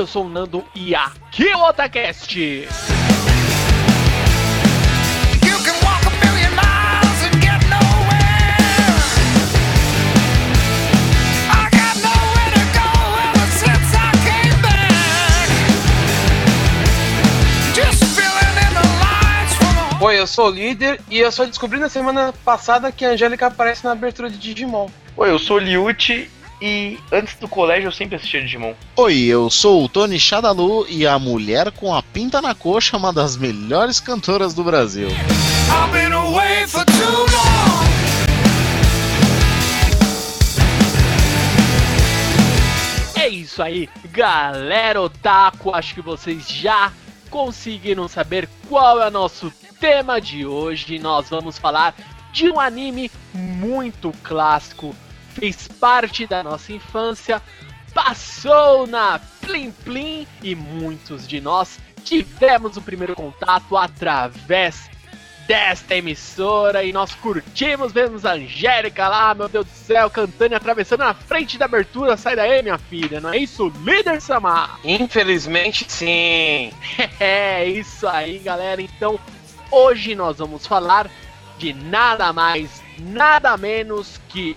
Eu sou o Nando e aqui é o Otacast. Oi, eu sou o líder e eu só descobri na semana passada que a Angélica aparece na abertura de Digimon. Oi, eu sou o Liuti e antes do colégio eu sempre assistia Digimon. Oi, eu sou o Tony Shadalu e a mulher com a pinta na coxa é uma das melhores cantoras do Brasil. I've been away for too long. É isso aí, galera otaku, acho que vocês já conseguiram saber qual é o nosso tema de hoje. Nós vamos falar de um anime muito clássico, fez parte da nossa infância, passou na Plim Plim e muitos de nós tivemos o primeiro contato através desta emissora e nós curtimos, vemos a Angélica lá, meu Deus do céu, cantando e atravessando na frente da abertura. Sai daí, minha filha, não é isso? Líder Samar! Infelizmente, sim. É isso aí, galera. Então, hoje nós vamos falar de nada mais, nada menos que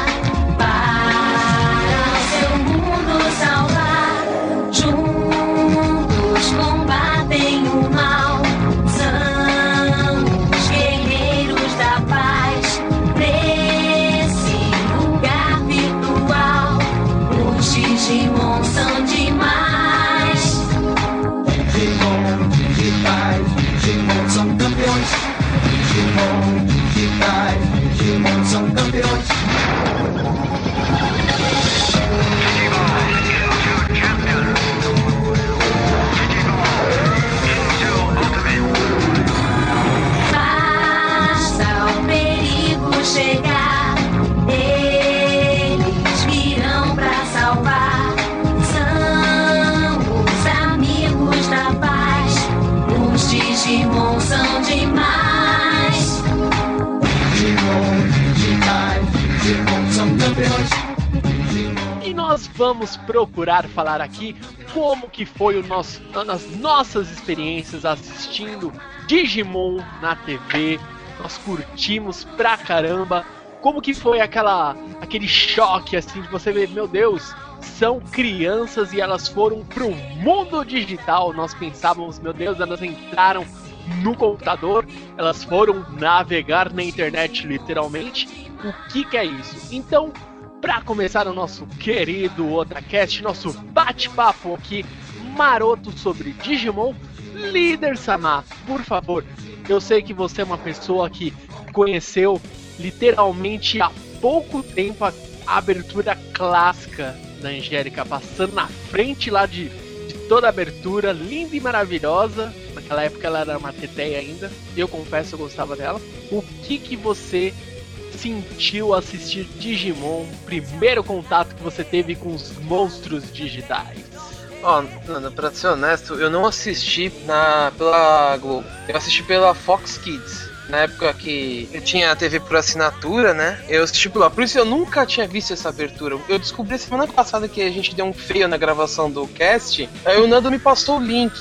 vamos procurar falar aqui como que foi o nosso, as nossas experiências assistindo Digimon na TV. Nós curtimos pra caramba. Como que foi aquela aquele choque assim de você ver, meu Deus, são crianças e elas foram pro mundo digital. Nós pensávamos, meu Deus, elas entraram no computador, elas foram navegar na internet literalmente. O que que é isso? Então, para começar o nosso querido Otracast, nosso bate-papo aqui maroto sobre Digimon, líder Samar, por favor. Eu sei que você é uma pessoa que conheceu literalmente há pouco tempo a a abertura clássica da Angélica, passando na frente lá de, de toda a abertura, linda e maravilhosa. Naquela época ela era uma teteia ainda, eu confesso eu gostava dela. O que que você sentiu assistir Digimon? Primeiro contato que você teve com os monstros digitais? Ó, Nanda, pra ser honesto, eu não assisti na, pela Globo. Eu assisti pela Fox Kids. Na época que eu tinha a TV por assinatura, né? Eu assisti por lá. Por isso eu nunca tinha visto essa abertura. Eu descobri semana passada que a gente deu um feio na gravação do cast. Aí o Nando me passou o link.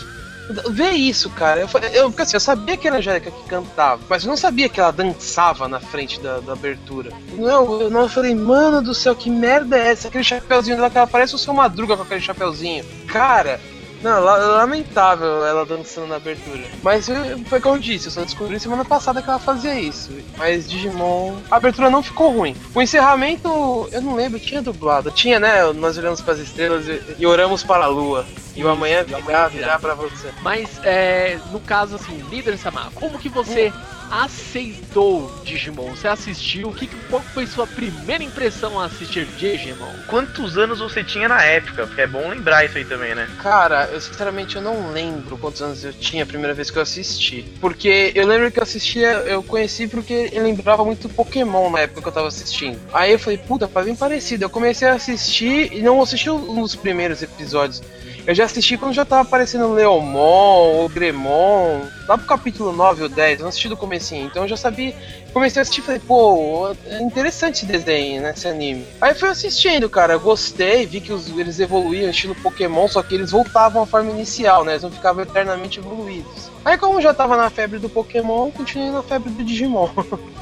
Vê isso, cara. Eu, eu, assim, eu sabia que era a Angélica que cantava, mas eu não sabia que ela dançava na frente da, da abertura. Não, eu, não, eu falei, mano do céu, que merda é essa? Aquele chapeuzinho dela que ela parece o seu Madruga com aquele chapeuzinho. Cara, não, la- lamentável ela dançando na abertura. Mas foi como eu disse, eu só descobri semana passada que ela fazia isso. Mas Digimon. A abertura não ficou ruim. O encerramento, eu não lembro, tinha dublado. Tinha, né? Nós olhamos para as estrelas e, oramos para a lua. E o amanhã virá, virá pra você. Mas, é, no caso, assim, líder Samar, como que você aceitou Digimon? Você assistiu? O que, qual foi sua primeira impressão ao assistir Digimon? Quantos anos você tinha na época? Porque é bom lembrar isso aí também, né? Cara, eu sinceramente eu não lembro quantos anos eu tinha a primeira vez que eu assisti. Porque eu lembro que eu assistia, eu conheci porque eu lembrava muito Pokémon na época que eu tava assistindo. Aí eu falei, puta, faz bem parecido. Eu comecei a assistir e não assisti os primeiros episódios. Eu já assisti quando já tava aparecendo o Leomon, o Gremon, lá pro capítulo 9 ou 10, eu não assisti do comecinho, então eu já sabia. Comecei a assistir e falei, pô, é interessante esse desenho, né, esse anime. Aí fui assistindo, cara, gostei, vi que os- eles evoluíam estilo Pokémon, só que eles voltavam à forma inicial, né, eles não ficavam eternamente evoluídos. Aí como eu já tava na febre do Pokémon, eu continuei na febre do Digimon.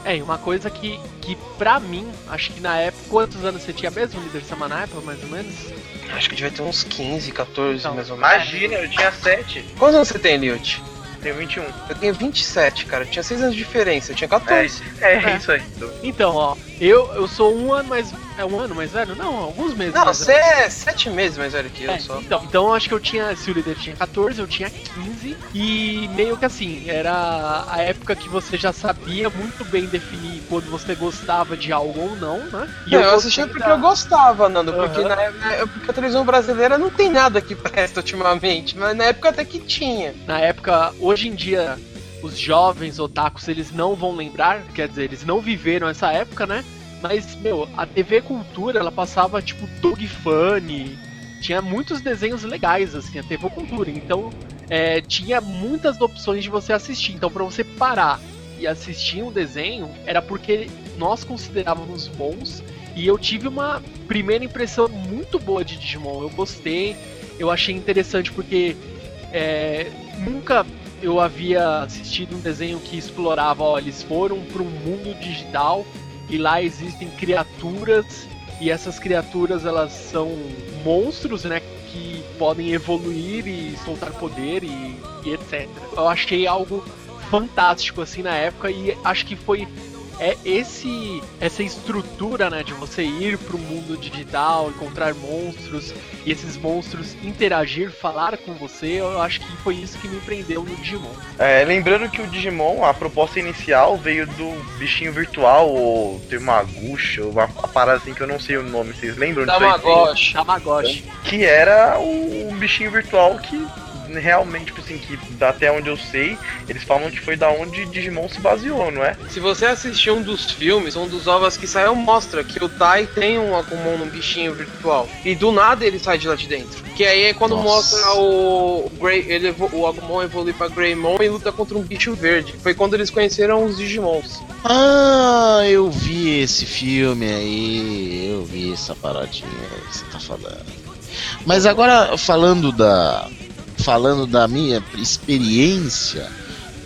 É, e uma coisa que, que pra mim, acho que na época, quantos anos você tinha mesmo, líder na época, mais ou menos? Acho que devia ter uns 15, 14 Então, mais ou menos. Imagina, eu tinha 7, Quantos anos você tem, Liot? tenho 21. Eu tenho 27, cara, eu tinha 6 anos de diferença, eu tinha 14. É, é isso aí. Então, ó, eu, eu sou um ano mais. É um ano mais velho? Não, alguns meses. Não, mais você é 7 meses mais velho que eu É, só. então, então eu acho que eu tinha, se o líder tinha 14, eu tinha 15 e meio que assim, era a época que você já sabia muito bem definir quando você gostava de algo ou não, né? E Não, eu, gostei assistia porque da- eu gostava, Nando, porque, na, na- porque a televisão brasileira não tem nada que presta ultimamente, mas na época até que tinha. Na época, hoje em dia, os jovens otakus, eles não vão lembrar, quer dizer, eles não viveram essa época, né? Mas, meu, a TV Cultura, ela passava, tipo, Dog Funny, tinha muitos desenhos legais, assim, a TV Cultura. Então, é, tinha muitas opções de você assistir. Então, pra você parar e assistir um desenho, era porque nós considerávamos bons. E eu tive uma primeira impressão muito boa de Digimon. Eu gostei, eu achei interessante porque é, nunca eu havia assistido um desenho que explorava, ó, eles foram para um mundo digital e lá existem criaturas e essas criaturas elas são monstros, né, que podem evoluir e soltar poder e, e etc. Eu achei algo fantástico assim na época e acho que foi é esse essa estrutura, né, de você ir para o mundo digital, encontrar monstros e esses monstros interagir, falar com você, eu acho que foi isso que me prendeu no Digimon. É, lembrando que o Digimon, a proposta inicial veio do bichinho virtual, ou tem uma uma, uma parada assim que eu não sei o nome, vocês lembram disso aí? Tamagotchi. Tamagotchi. Que era o, o bichinho virtual que realmente, tipo assim, que até onde eu sei, eles falam que foi da onde Digimon se baseou, não é? Se você assistir um dos filmes, um dos ovos que saiu, mostra que o Tai tem um Agumon num bichinho virtual. E do nada ele sai de lá de dentro. Que aí é quando Nossa. mostra o Grey, ele, o Agumon evolui pra Greymon e luta contra um bicho verde. Foi quando eles conheceram os Digimons. Ah, eu vi esse filme aí, eu vi essa paradinha aí que você tá falando. Mas agora falando da falando da minha experiência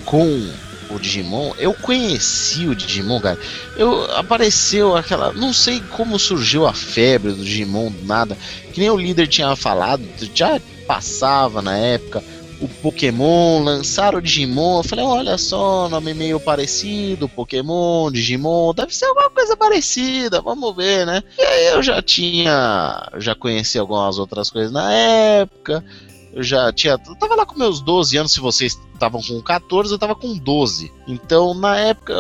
com o Digimon, eu conheci o Digimon, cara. Eu apareceu aquela, não sei como surgiu a febre do Digimon do nada, que nem o líder tinha falado, já passava na época o Pokémon, lançaram o Digimon. Eu falei, olha só, nome meio parecido, Pokémon, Digimon, deve ser alguma coisa parecida, vamos ver, né? E aí eu já tinha, já conheci algumas outras coisas na época. Eu já tinha, eu tava lá com meus 12 anos, se vocês estavam com 14, eu tava com 12. Então, na época,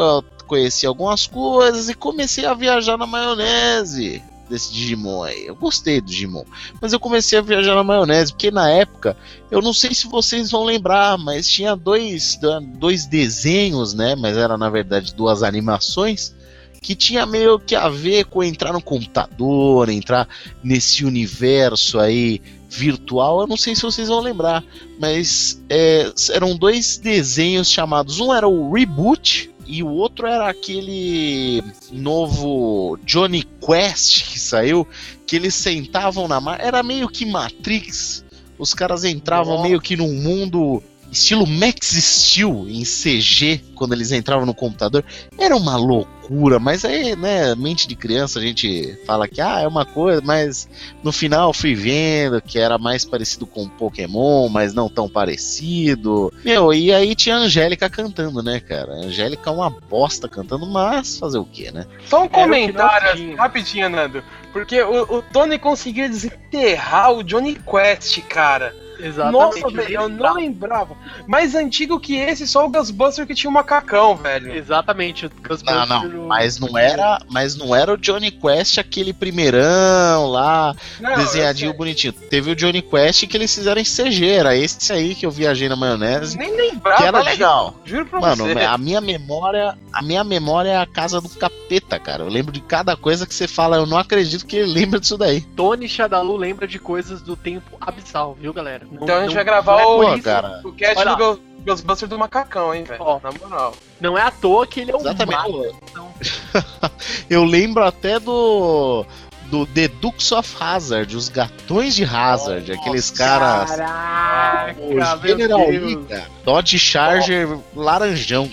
conheci algumas coisas e comecei a viajar na maionese desse Digimon aí. Eu gostei do Digimon, mas eu comecei a viajar na maionese, porque na época, eu não sei se vocês vão lembrar, mas tinha dois, dois desenhos, né? Mas era na verdade duas animações que tinha meio que a ver com entrar no computador, entrar nesse universo aí virtual. Eu não sei se vocês vão lembrar, mas é, eram dois desenhos chamados. Um era o Reboot e o outro era aquele novo Johnny Quest que saiu, que eles sentavam na mar. Era meio que Matrix. Os caras entravam Nossa. meio que num mundo estilo Max Steel em CG quando eles entravam no computador. Era uma loucura, mas aí, né, mente de criança a gente fala que ah, é uma coisa, mas no final fui vendo que era mais parecido com Pokémon, mas não tão parecido. Meu, e aí tinha a Angélica cantando, né, cara? A Angélica é uma bosta cantando, mas fazer o quê, né? Só um Era o que nós comentário assim, rapidinho, Nando. Porque o, o Tony conseguiu desenterrar o Johnny Quest, cara. Exatamente. Nossa, velho, eu não lembrava. Mais antigo que esse, só o Ghostbuster que tinha um macacão, velho. Exatamente. o Não, Ghostbusters não, no- mas não era, mas não era o Johnny Quest aquele primeirão lá, Não, desenhadinho bonitinho. Teve o Johnny Quest que eles fizeram em CG, era esse aí que eu viajei na maionese, Nem lembrava. que era legal. Juro pra Mano, você. a minha memória, a minha memória é a casa do capeta, cara. Eu lembro de cada coisa que você fala, eu não acredito que ele lembra disso daí. Tony Shadalu lembra de coisas do tempo abissal, viu, galera? Não- Então a gente não- vai gravar é o, isso- cara. o cast Olha do Ghost- Ghostbuster do macacão, hein, velho. Ó. Na moral. Não é à toa que ele é o Exatamente. mal. Eu lembro até do do The Dukes of Hazard, os gatões de Hazard, aqueles caras. Caraca, O meu General. Lee. Dodge Charger laranjão.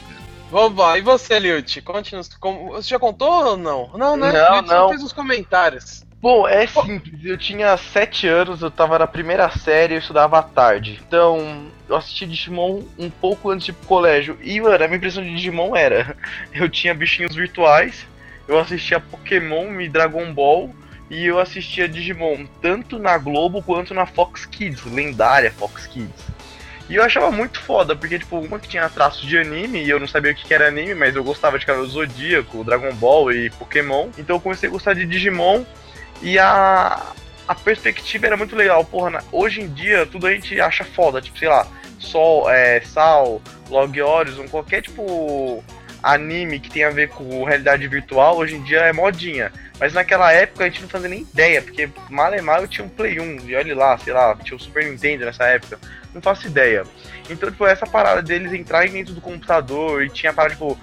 Vamos lá, e você, Liut? Conte-nos. como- Você já contou ou não? Não, né? Não, Liut só não. fez os comentários. Bom, é simples. Eu tinha 7 anos, eu tava na primeira série, eu estudava à tarde. Então, eu assisti Digimon um pouco antes de ir pro colégio. E, mano, a minha impressão de Digimon era: eu tinha bichinhos virtuais, eu assistia Pokémon e Dragon Ball, e eu assistia Digimon tanto na Globo quanto na Fox Kids, lendária Fox Kids. E eu achava muito foda, porque, tipo, uma que tinha traços de anime, e eu não sabia o que era anime, mas eu gostava de Cavaleiro Zodíaco, Dragon Ball e Pokémon. Então eu comecei a gostar de Digimon, e a, a perspectiva era muito legal. Porra, hoje em dia tudo a gente acha foda, tipo, sei lá, Sol, é, Sal, Log Horizon, qualquer tipo anime que tem a ver com realidade virtual, hoje em dia é modinha. Mas naquela época a gente não fazia nem ideia, porque mal e mal eu tinha um Play 1, e olha lá, sei lá, tinha o Super Nintendo nessa época, não faço ideia. Então, tipo, essa parada deles entrarem dentro do computador e tinha parada, tipo,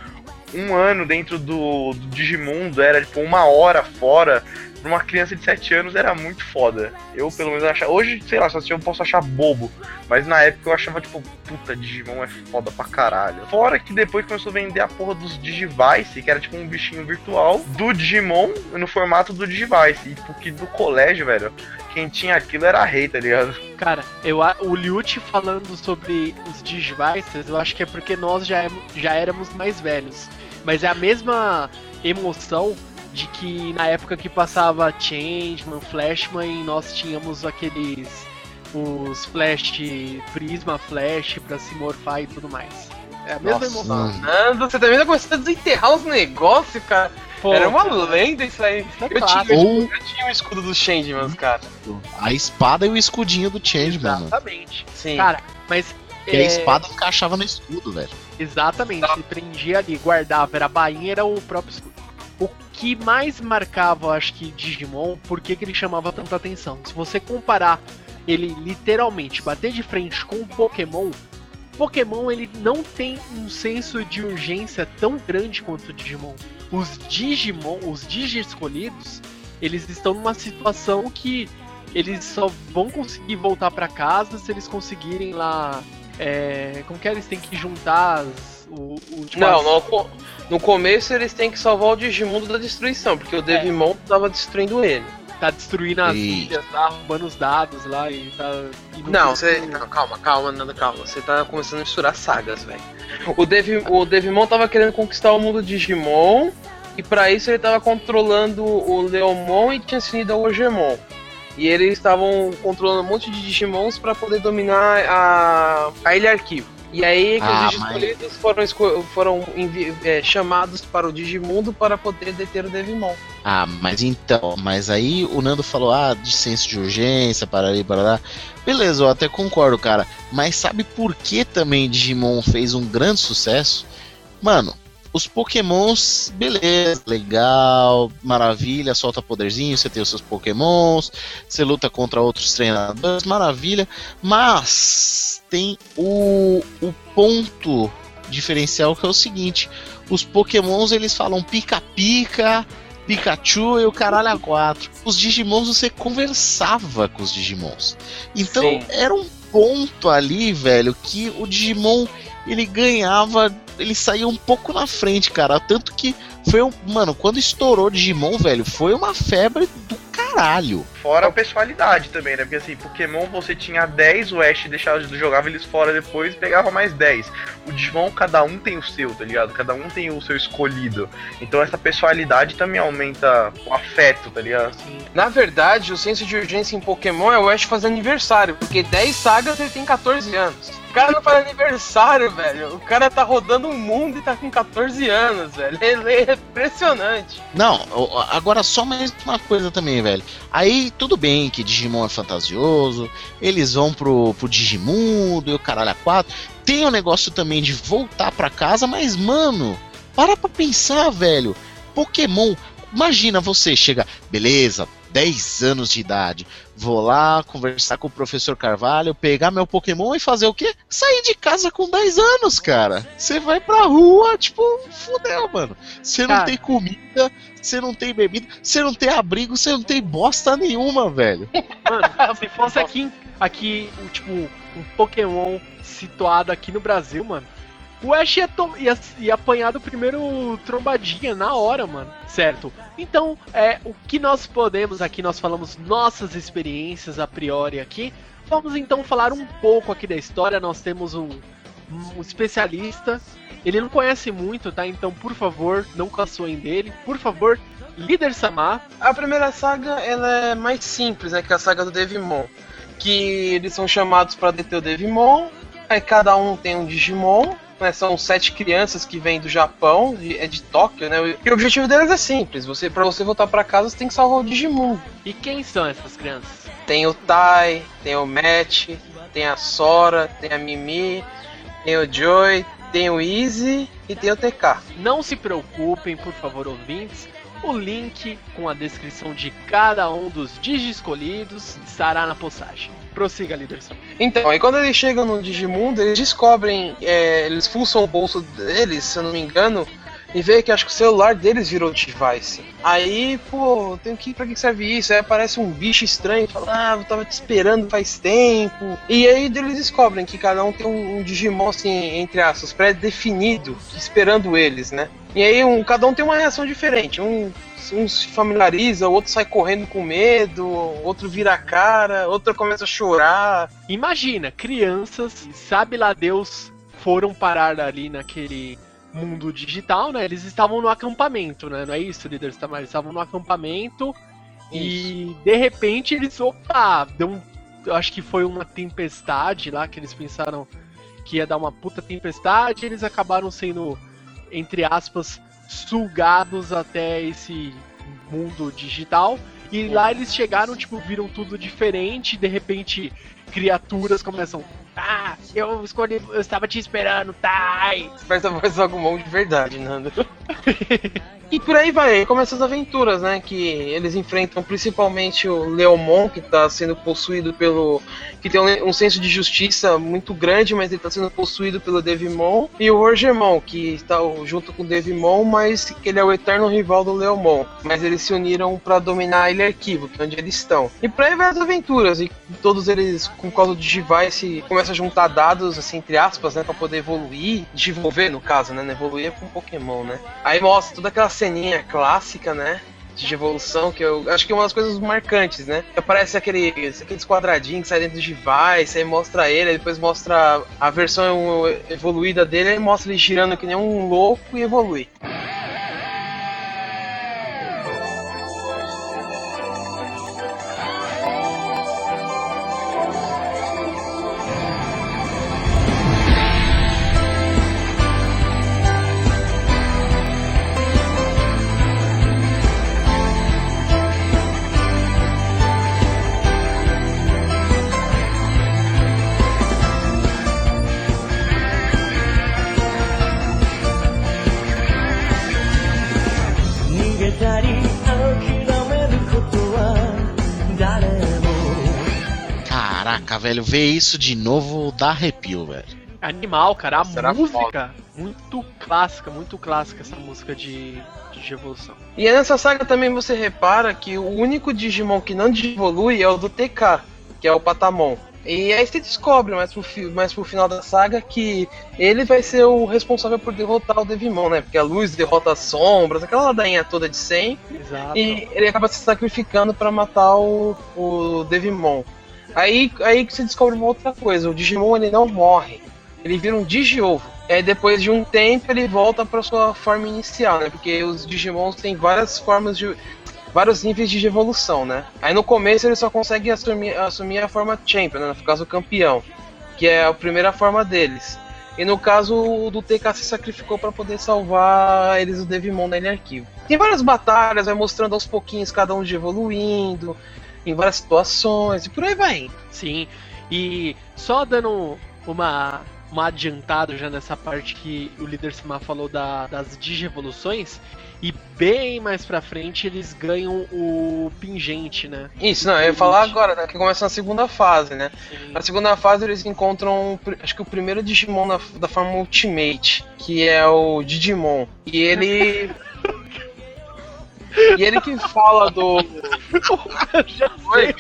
um ano dentro do, do Digimundo, era tipo uma hora fora, pra uma criança de 7 anos era muito foda. Eu, pelo menos, achava. Hoje, sei lá, só eu posso achar bobo. Mas na época eu achava, tipo, puta, Digimon é foda pra caralho. Fora que depois começou a vender a porra dos Digivice, que era tipo um bichinho virtual do Digimon no formato do Digivice. E porque do colégio, velho, quem tinha aquilo era rei, tá ligado? Cara, eu, o Liute falando sobre os Digivices, eu acho que é porque nós já, é- já éramos mais velhos. Mas é a mesma emoção de que na época que passava Changeman, Flashman, e nós tínhamos aqueles. os Flash, Prisma Flash pra se morfar e tudo mais. É a mesma Nossa, emoção. Nando, você também tá começando a desenterrar os negócios, cara. Pô, Era uma cara, lenda isso aí. é Eu tinha. Ou eu tinha um escudo do Changeman, cara. a espada e o escudinho do Change, mano. Exatamente. Sim. Cara, mas. Porque é, a espada encaixava no escudo, velho. Exatamente, ele prendia ali, guardava, era a bainha, era o próprio escudo. O que mais marcava, acho que Digimon, por que, que ele chamava tanta atenção? Se você comparar ele literalmente, bater de frente com o Pokémon, Pokémon ele não tem um senso de urgência tão grande quanto o Digimon. Os Digimon, os Digi escolhidos, eles estão numa situação que eles só vão conseguir voltar pra casa se eles conseguirem lá é, como que é? Eles têm que juntar as, o, o tipo, Não, no, no começo eles têm que salvar o Digimundo da destruição, porque o Devimon tava destruindo ele. tá destruindo as E- ilhas, tá roubando os dados lá e tá. e Não, você. Não, calma, calma, Nando, calma. Você tá começando a misturar sagas, velho. O, Devi, o Devimon tava querendo conquistar o mundo Digimon, e pra isso ele tava controlando o Leomon e tinha se unido ao Ogemon. E eles estavam controlando um monte de Digimons pra poder dominar a, a Ilha Arquivo. E aí que Ah, os escolhidos foram, foram é, chamados para o Digimundo para poder deter o Devimon. Ah, mas então, mas aí o Nando falou, ah, de senso de urgência, para ali, para lá. Beleza, eu até concordo, cara. Mas sabe por que também Digimon fez um grande sucesso? Mano, os Pokémons, beleza, legal, maravilha, solta poderzinho, você tem os seus Pokémons, você luta contra outros treinadores, maravilha. Mas tem o, o ponto diferencial que é o seguinte: os Pokémons eles falam pica-pica, Pikachu e o caralho a quatro. Os Digimons você conversava com os Digimons. Então Sim. era um ponto ali, velho, que o Digimon ele ganhava, ele saía um pouco na frente, cara. Tanto que foi um. Mano, quando estourou Digimon, velho, foi uma febre do caralho. Fora a pessoalidade também, né? Porque assim, Pokémon você tinha 10, o Ash deixava, jogava eles fora depois e pegava mais 10. O Digimon, cada um tem o seu, tá ligado? Cada um tem o seu escolhido. Então essa pessoalidade também aumenta o afeto, tá ligado? Na verdade, o senso de urgência em Pokémon é o Ash fazer aniversário, porque 10 sagas ele tem 14 anos. O cara não faz aniversário, velho. O cara tá rodando o mundo e tá com 14 anos, velho. Ele é impressionante. Não, agora só mais uma coisa também, velho. Aí tudo bem que Digimon é fantasioso, eles vão pro, pro Digimundo e o caralho a quatro. Tem o negócio também de voltar pra casa, mas mano, para pra pensar, velho. Pokémon, imagina você chega, beleza, 10 anos de idade, vou lá conversar com o professor Carvalho, pegar meu Pokémon e fazer o quê? Sair de casa com 10 anos, cara. Você vai pra rua, tipo, fudeu, mano. Você não tem comida, você não tem bebida, você não tem abrigo, você não tem bosta nenhuma, velho. Mano, se fosse aqui, aqui um, tipo, um Pokémon situado aqui no Brasil, mano, o Ash ia, ia, ia apanhar do primeiro trombadinha na hora, mano. Certo? Então, é, o que nós podemos aqui, nós falamos nossas experiências a priori aqui. Vamos então falar um pouco aqui da história. Nós temos um, um especialista. Ele não conhece muito, tá? Então, por favor, não caçoem dele. Por favor, líder Samar. A primeira saga, ela é mais simples, né? Que é a saga do Devimon. Que eles são chamados para deter o Devimon. Aí cada um tem um Digimon. Né, são sete crianças que vêm do Japão, de- é de Tóquio, né? E o objetivo deles é simples. Você, para você voltar para casa, você tem que salvar o Digimon. E quem são essas crianças? Tem o Tai, tem o Matt, tem a Sora, tem a Mimi, tem o Joy, tem o Easy e tem o TK. Não se preocupem, por favor, ouvintes. O link com a descrição de cada um dos digi escolhidos estará na postagem. Prossiga, líder. Então, aí quando eles chegam no Digimundo, eles descobrem, é, eles fuçam o bolso deles, se eu não me engano, e vê que acho que o celular deles virou device. Aí, pô, tem que pra que serve isso? Aí aparece um bicho estranho, fala, ah, eu tava te esperando faz tempo. E aí eles descobrem que cada um tem um, um Digimon, assim, entre aspas, pré-definido, esperando eles, né? E aí um, cada um tem uma reação diferente. Um, um se familiariza, o outro sai correndo com medo, outro vira a cara, outro começa a chorar. Imagina, crianças, sabe lá Deus, foram parar ali naquele mundo digital, né? Eles estavam no acampamento, né? Não é isso, líder? Eles estavam no acampamento e de repente eles, opa, deu um, acho que foi uma tempestade lá que eles pensaram que ia dar uma puta tempestade, e eles acabaram sendo entre aspas sugados até esse mundo digital. E lá eles chegaram, tipo, viram tudo diferente, de repente criaturas começam. Ah, eu escolhi, eu estava te esperando, tá? Parece a voz do Agumon de verdade, Nando. e por aí vai, começam as aventuras, né? Que eles enfrentam principalmente o Leomon, que tá sendo possuído pelo. que tem um, senso de justiça muito grande, mas ele tá sendo possuído pelo Devimon. E o Rogermon, que está junto com o Devimon, mas que ele é o eterno rival do Leomon. Mas eles se uniram para dominar Ilha Arquivo, que é onde eles estão. E por aí vai as aventuras, e todos eles, com causa do Digivice, começam a juntar dados, assim, entre aspas, né? Pra poder evoluir, desenvolver no caso, né? não Evoluir é com Pokémon, né? Aí mostra toda aquela ceninha clássica, né? De evolução, que eu acho que é uma das coisas marcantes, né? Aparece aquele, aqueles quadradinhos que sai dentro do device, aí mostra ele, aí depois mostra a versão evoluída dele, aí mostra ele girando que nem um louco e evolui. Velho, ver isso de novo dá arrepio, velho. Animal, cara. A era música, muito clássica, muito clássica essa música de, de evolução. E nessa saga também você repara que o único Digimon que não evolui é o do TK, que é o Patamon. E aí você descobre mais pro, mais pro final da saga que ele vai ser o responsável por derrotar o Devimon, né? Porque a luz derrota as sombras, aquela ladainha toda de sempre. Exato. E ele acaba se sacrificando pra matar o, o Devimon. Aí, aí que você descobre uma outra coisa: o Digimon ele não morre, ele vira um Digiovo. Aí depois de um tempo ele volta pra sua forma inicial, né? Porque os Digimons têm várias formas de. vários níveis de evolução, né? Aí no começo ele só consegue assumir, assumir a forma Champion, né? No caso o campeão, que é a primeira forma deles. E no caso o do TK se sacrificou pra poder salvar eles do Devimon Ilha Arquivo. Tem várias batalhas, vai mostrando aos pouquinhos cada um de evoluindo, em várias situações, e por aí vai. Sim. E só dando uma, uma adiantada já nessa parte que o líder Simar falou da, das digievoluções. E bem mais pra frente eles ganham o pingente, né? Isso, não, eu ia falar agora, né? Que começa na segunda fase, né? Sim. Na segunda fase eles encontram, acho que o primeiro Digimon da, da forma Ultimate, que é o Digimon. E ele. e ele que fala do. Oi?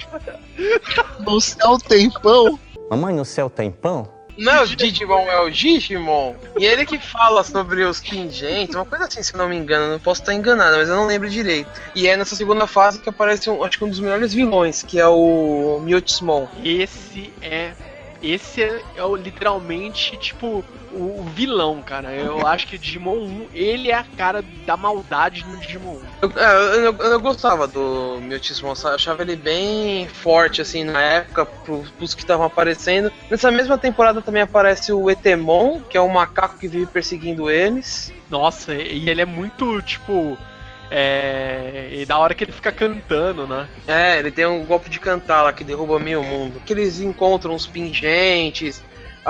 No céu tempão. Mamãe no céu tem pão? Não é o Digimon, é o Digimon. E ele que fala sobre os pingentes, uma coisa assim, se eu não me engano. Não posso estar enganado, mas eu não lembro direito. E é nessa segunda fase que aparece, um, acho que um dos melhores vilões, que é o Mewtwo Esse é. Esse é, é o, literalmente, tipo, o, o vilão, cara. Eu acho que Digimon 1, ele é a cara da maldade no Digimon 1. Eu, é, eu, eu- eu gostava do Mewtwo, eu achava ele bem forte, assim, na época, pro, pros que estavam aparecendo. Nessa mesma temporada também aparece o Etemon, que é um macaco que vive perseguindo eles. Nossa, e ele é muito, tipo. É. E da hora que ele fica cantando, né? É, ele tem um golpe de cantar lá que derruba meio mundo. Que eles encontram os pingentes.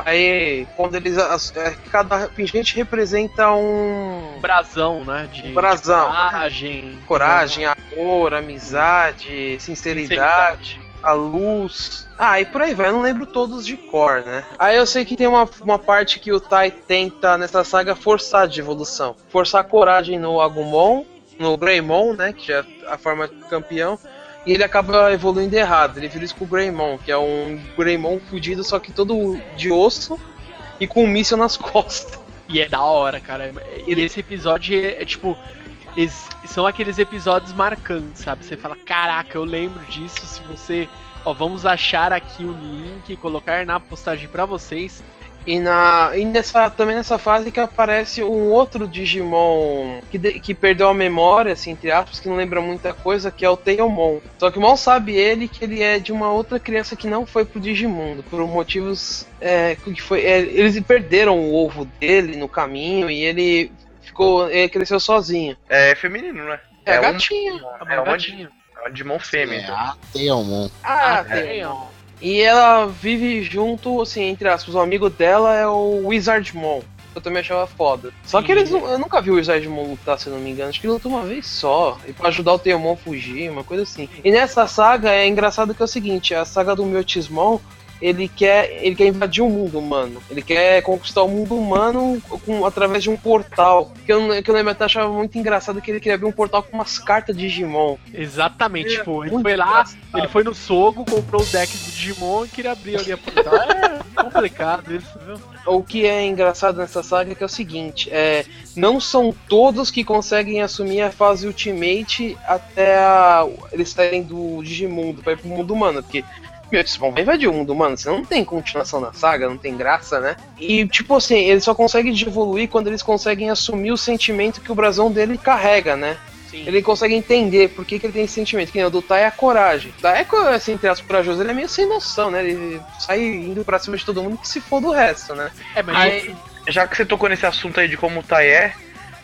Aí, quando eles. é, cada pingente representa um. Brasão, né? De, Um brasão. de coragem. Coragem, amor, amizade, sinceridade, a luz. Ah, e por aí vai, eu não lembro todos de cor, né? Aí eu sei que tem uma, uma parte que o Tai tenta nessa saga forçar de evolução. Forçar a coragem no Agumon, no Greymon, né? Que já é a forma campeão. E ele acaba evoluindo errado. Ele vira isso com o Greymon, que é um Greymon fudido, só que todo de osso e com um míssil nas costas. E é da hora, cara. E esse episódio é, é tipo. são aqueles episódios marcantes, sabe? Você fala, caraca, eu lembro disso. Se você. Ó, vamos achar aqui o link colocar na postagem pra vocês. E, na, e nessa, também nessa fase que aparece um outro Digimon que, de- que perdeu a memória, assim, entre aspas, que não lembra muita coisa, que é o Tailmon. Só que mal sabe ele que ele é de uma outra criança que não foi pro Digimundo, por motivos é, que foi. é, eles perderam o ovo dele no caminho e ele ficou. ele cresceu sozinho. É feminino, né? É, um- gatinho. É gatinha. é uma Digimon fêmea. É então. a Teomon. Ah, Tailmon. E ela vive junto, assim, entre aspas, o amigo dela é o Wizardmon. Eu também achava foda. Só que eles eu nunca vi o Wizardmon lutar, se não me engano. Acho que ele lutou uma vez só. E pra ajudar o Teomon a fugir, uma coisa assim. E nessa saga é engraçado que é o seguinte, a saga do Mewtismon, ele quer, ele quer invadir o mundo humano. Ele quer conquistar o mundo humano com, através de um portal. Que eu, que eu lembro até achava muito engraçado que ele queria abrir um portal com umas cartas de Digimon. Exatamente, É, tipo, ele foi lá, engraçado. ele foi no Sogo, comprou o deck do Digimon e queria abrir ali a portal. É complicado isso, viu? O que é engraçado nessa saga é que é o seguinte, é, não são todos que conseguem assumir a fase Ultimate até a- eles saírem do Digimundo pra ir pro mundo humano, porque meu, eles vão invadir o mundo humano, senão não tem continuação na saga, não tem graça, né? E tipo assim, eles só conseguem evoluir quando eles conseguem assumir o sentimento que o brasão dele carrega, né? Sim. Ele consegue entender por que, que ele tem esse sentimento. Que nem o do Tai é a coragem. O Tai é, assim, entre as corajoso, ele é meio sem noção, né? Ele sai indo pra cima de todo mundo que se for do resto, né? É, mas Aí, Já que você tocou nesse assunto aí de como o Tai é,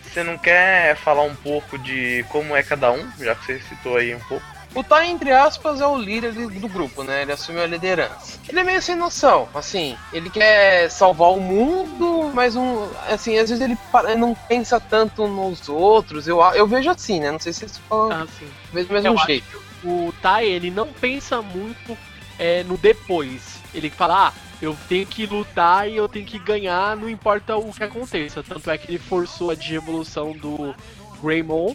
você não quer falar um pouco de como é cada um? Já que você citou aí um pouco. O Tai, entre aspas, é o líder do grupo, né? Ele assumiu a liderança. Ele é meio sem noção, assim. Ele quer salvar o mundo, mas um, assim, às vezes ele não pensa tanto nos outros. Eu, eu vejo assim, né? Não sei se vocês falam ah, sim. vejo do mesmo Eu jeito. o Tai, ele não pensa muito é no depois. Ele fala, ah, eu tenho que lutar e eu tenho que ganhar, não importa o que aconteça. Tanto é que ele forçou a evolução do Greymon.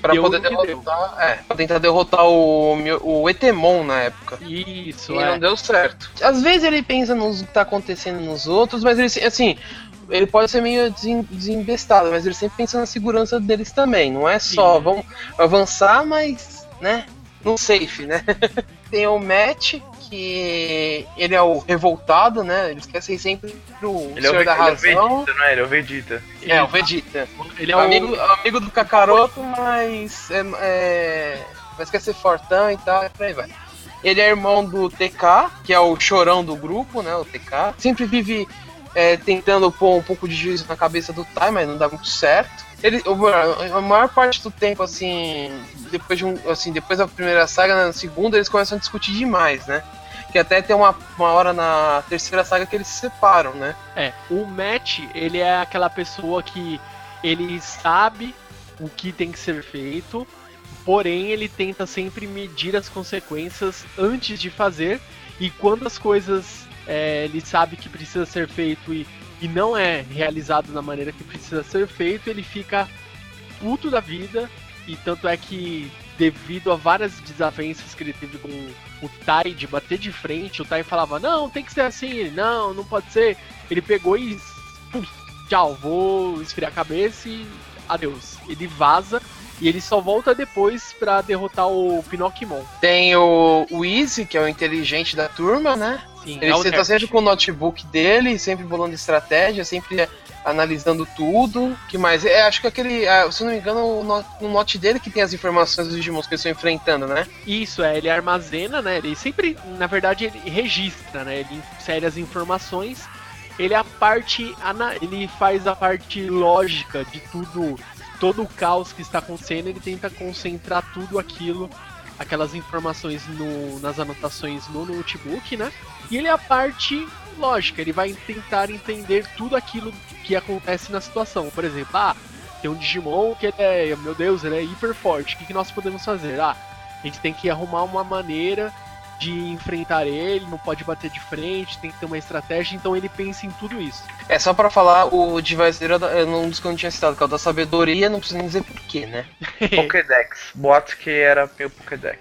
Pra deu poder deu. derrotar. É, pra tentar derrotar o, o Etemon na época. Isso, E é. não deu certo. Às vezes ele pensa no que tá acontecendo nos outros, mas ele, assim, ele pode ser meio desem- desembestado, mas ele sempre pensa na segurança deles também. Não é só, Sim. vamos avançar, mas, né, no safe, né? Tem o Matt, que ele é o revoltado, né? Ele esquece sempre o Ele é o, Senhor da ele é o Razão. Vegeta, não é? Ele é o Vegeta. É, o Vegeta. Ele é o amigo, amigo do Kakaroto, mas é, é, mas quer ser fortão e tal, e por aí vai. Ele é irmão do TK, que é o chorão do grupo, né? O TK. Sempre vive é, tentando pôr um pouco de juízo na cabeça do Tai, mas não dá muito certo. Ele, a maior parte do tempo, assim, depois de um, assim, depois da primeira saga, na segunda eles começam a discutir demais, né? Que até tem uma, uma hora na terceira saga que eles se separam, né? É, o Matt, ele é aquela pessoa que ele sabe o que tem que ser feito, porém ele tenta sempre medir as consequências antes de fazer, e quando as coisas é, ele sabe que precisa ser feito e, e não é realizado da maneira que precisa ser feito, ele fica puto da vida, e tanto é que devido a várias desavenças que ele teve com o Tai de bater de frente, o Tai falava, não, tem que ser assim, ele, não, não pode ser. Ele pegou e. pum, tchau, vou esfriar a cabeça e adeus. Ele vaza e ele só volta depois pra derrotar o Pinocchimon. Tem o, o Easy, que é o inteligente da turma, né? Sim, Ele é o tá sempre com o notebook dele, sempre bolando estratégia, sempre analisando tudo. que mais? É, acho que aquele, ah, se não me engano, o no- no note dele que tem as informações dos Digimons que eles estão enfrentando, né? Isso, é, ele armazena, né? Ele sempre, na verdade, ele registra, né? Ele insere as informações. Ele é a parte, ele faz a parte lógica de tudo, todo o caos que está acontecendo. Ele tenta concentrar tudo aquilo, aquelas informações no- nas anotações no notebook, né? E ele é a parte lógica. Ele vai tentar entender tudo aquilo que acontece na situação. Por exemplo, ah, tem um Digimon que é, meu Deus, ele é hiper forte. O que, que nós podemos fazer? Ah, a gente tem que arrumar uma maneira de enfrentar ele, não pode bater de frente, tem que ter uma estratégia, então ele pensa em tudo isso. É só pra falar, o dele é um dos que eu não tinha citado, que é o da sabedoria, não preciso nem dizer porquê, né? Pokédex. Boatos que era meu Pokédex.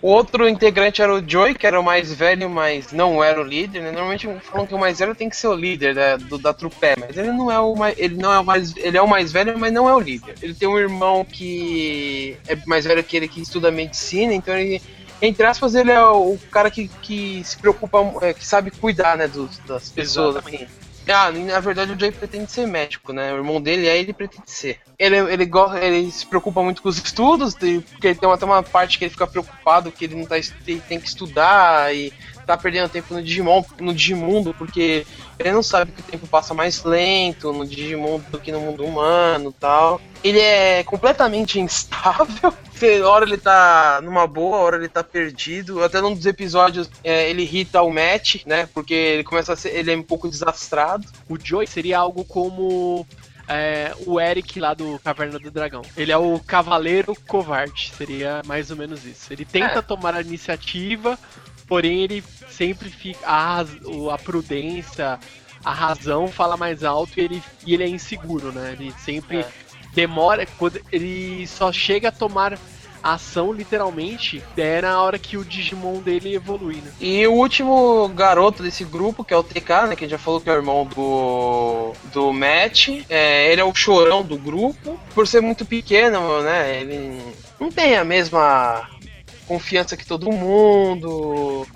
O outro integrante era o Joy, que era o mais velho, mas não era o líder, né? Normalmente falam que o mais velho tem que ser o líder da, do, da trupé, mas ele não é o mais. Ele não é o mais. Ele é o mais velho, mas não é o líder. Ele tem um irmão que é mais velho que ele que estuda medicina, então ele. Entre aspas, ele é o cara que, que se preocupa, é, que sabe cuidar, né, dos, das pessoas. Assim. Ah, na verdade o Joy pretende ser médico, né? O irmão dele é ele pretende ser. Ele, ele, gosta, ele se preocupa muito com os estudos, porque tem até uma parte que ele fica preocupado que ele não tá, ele tem que estudar e tá perdendo tempo no Digimon, no Digimundo, porque ele não sabe que o tempo passa mais lento no Digimundo do que no mundo humano tal. Ele é completamente instável. Você- Hora ele tá numa boa, hora ele tá perdido. Até num dos episódios é, ele irrita o Matt, né? Porque ele começa a ser. Ele é um pouco desastrado. O Joey seria algo como é, o Eric lá do Caverna do Dragão. Ele é o cavaleiro covarde, seria mais ou menos isso. Ele tenta É. tomar a iniciativa, porém ele sempre fica. A, a prudência, a razão fala mais alto e ele, e ele é inseguro, né? Ele sempre É. demora. Quando ele só chega a tomar ação, literalmente, é na hora que o Digimon dele evolui, né? E o último garoto desse grupo, que é o TK, né? Que a gente já falou que é o irmão do, do Matt. É, ele é o chorão do grupo. Por ser muito pequeno, né? Ele não tem a mesma confiança que todo mundo.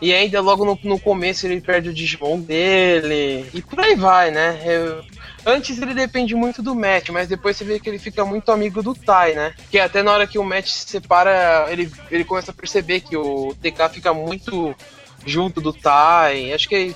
E ainda logo no, no começo ele perde o Digimon dele. E por aí vai, né? Eu- antes ele depende muito do Matt, mas depois você vê que ele fica muito amigo do Tai, né? Que até na hora que o Matt se separa, ele, ele começa a perceber que o TK fica muito junto do Tai. Acho que,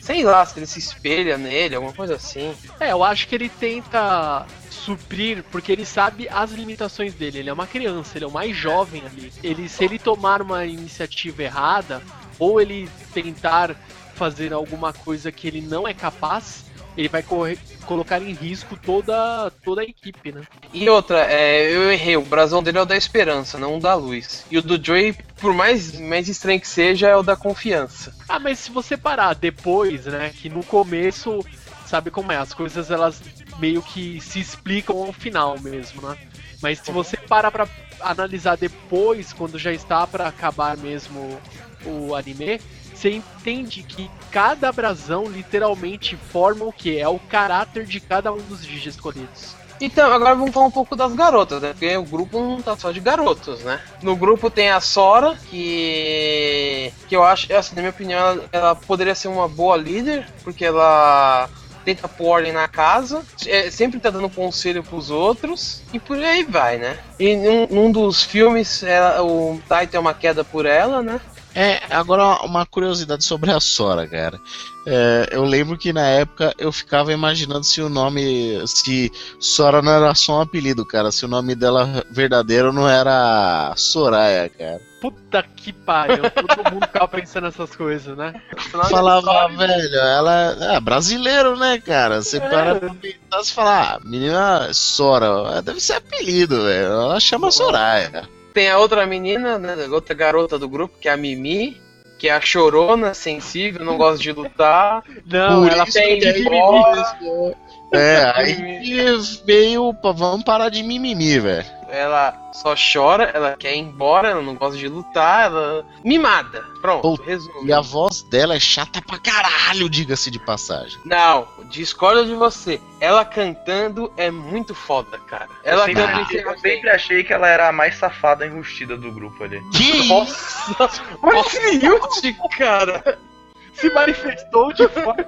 sei lá, se ele se espelha nele, alguma coisa assim. É, eu acho que ele tenta suprir, porque ele sabe as limitações dele. Ele é uma criança, ele é o mais jovem ali. Ele, se ele tomar uma iniciativa errada, ou ele tentar fazer alguma coisa que ele não é capaz, ele vai correr, colocar em risco toda, toda a equipe, né? E outra, é, eu errei, o brasão dele é o da esperança, não o da luz. E o do Joey, por mais, mais estranho que seja, é o da confiança. Ah, mas se você parar depois, né, que no começo, sabe como é, as coisas elas meio que se explicam ao final mesmo, né? Mas se você parar pra analisar depois, quando já está pra acabar mesmo o anime, você entende que cada brasão literalmente forma o que? É o caráter de cada um dos Digi escolhidos. Então, agora vamos falar um pouco das garotas, né? Porque o grupo não tá só de garotos, né? No grupo tem a Sora, que. que eu acho, assim, na minha opinião, ela poderia ser uma boa líder, porque ela tenta pôr ordem na casa, é, sempre tá dando conselho pros outros, e por aí vai, né? E num, num dos filmes, ela- o Tai tem uma queda por ela, né? É, agora uma curiosidade sobre a Sora, cara. É, eu lembro que na época eu ficava imaginando se o nome. Se Sora não era só um apelido, cara. Se o nome dela verdadeiro não era Soraya, cara. Puta que pariu, todo mundo ficava pensando nessas coisas, né? Falava, velho, ela é brasileiro, né, cara? Você para pra pensar e fala, ah, menina Sora, deve ser apelido, velho. Ela chama Soraya. Tem a outra menina, né? a Outra garota do grupo, que é a Mimi. Que é a chorona, sensível, não gosta de lutar. Não, ela tem de bola. É, aí veio vamos parar de mimimi, velho. Ela só chora, ela quer ir embora, ela não gosta de lutar, ela. Mimada. Pronto, Puta, resumo. E a voz dela é chata pra caralho, diga-se de passagem. Não, discordo de você. Ela cantando é muito foda, cara. Ela eu, sempre, eu sempre achei que ela era a mais safada e enrustida do grupo ali. Que Nossa, Yuti, cara. Se manifestou de forma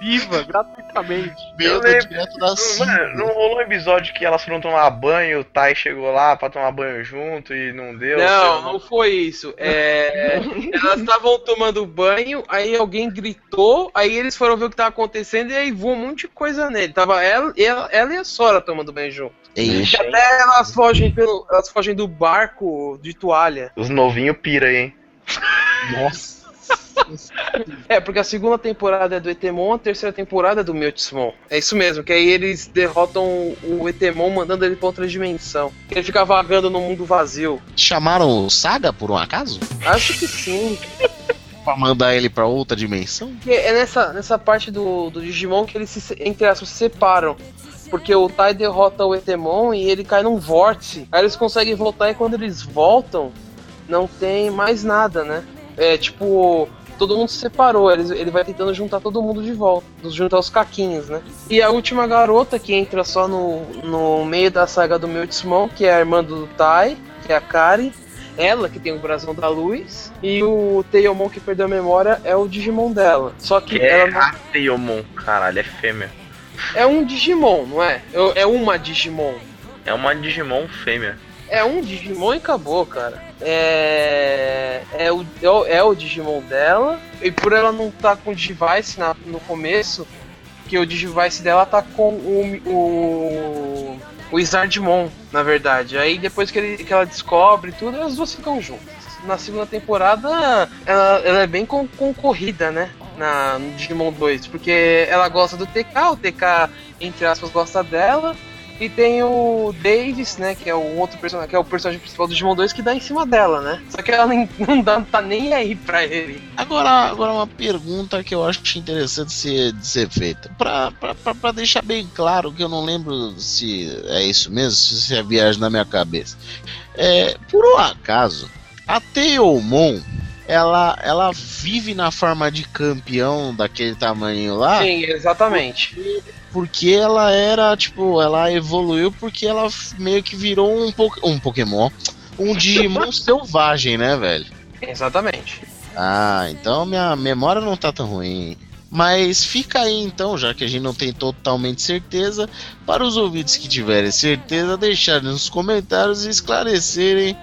viva, gratuitamente. Meu Eu Deus, lembro. direto da Mano, não rolou um episódio que elas foram tomar banho, o Tai chegou lá pra tomar banho junto e não deu? Não, não foi isso. É, elas estavam tomando banho, aí alguém gritou, aí eles foram ver o que tava acontecendo e aí voou um monte de coisa nele. Tava ela, ela, ela e a Sora tomando banho junto. E até elas fogem pelo. Elas fogem do barco de toalha. Os novinhos pira aí, hein? nossa. É, porque a segunda temporada é do Etemon, a terceira temporada é do Meltismon. É isso mesmo, que aí eles derrotam o Etemon mandando ele pra outra dimensão. Ele fica vagando no mundo vazio. Chamaram o Saga por um acaso? Acho que sim. Pra mandar ele pra outra dimensão? Porque é nessa, nessa parte do, do Digimon que eles se, entre aspas, se separam. Porque o Tai derrota o Etemon e ele cai num vórtice. Aí eles conseguem voltar e quando eles voltam, não tem mais nada, né? É tipo, todo mundo se separou. Eles, ele vai tentando juntar todo mundo de volta. Juntar os caquinhos, né? E a última garota que entra só no, no meio da saga do Meltismon, que é a irmã do Tai, que é a Kari. Ela que tem o brasão da luz. E o Teomon que perdeu a memória é o Digimon dela. Só que Que é ela não a Teomon, caralho, é fêmea. é um Digimon, não é? É é uma Digimon. É uma Digimon fêmea. É um Digimon e acabou, cara. É. É o, é o, é o Digimon dela. E por ela não estar com o Digivice na- no começo, que o Digivice dela tá com o. o. o na verdade. Aí depois que, ele, que ela descobre tudo, as duas ficam juntas. Na segunda temporada, ela, ela é bem con- concorrida, né? Na, no Digimon 2, porque ela gosta do TK, o TK, entre aspas, gosta dela. E tem o Davis, né? Que é o outro personagem, que é o personagem principal do Digimon 2 que dá em cima dela, né? Só que ela nem, não, dá, não tá nem aí pra ele. Agora, agora uma pergunta que eu acho interessante ser, de ser feita. Pra, pra, pra, pra deixar bem claro que eu não lembro se é isso mesmo, se é viagem na minha cabeça. É, por um acaso, a Teomon, ela, ela vive na forma de campeão daquele tamanho lá, Sim, exatamente. Porque ela era, tipo, ela evoluiu porque ela meio que virou um, po um Pokémon, um Digimon selvagem, né, velho? Exatamente. Ah, então minha memória não tá tão ruim. Mas fica aí então, já que a gente não tem totalmente certeza, para os ouvintes que tiverem certeza, deixarem nos comentários e esclarecerem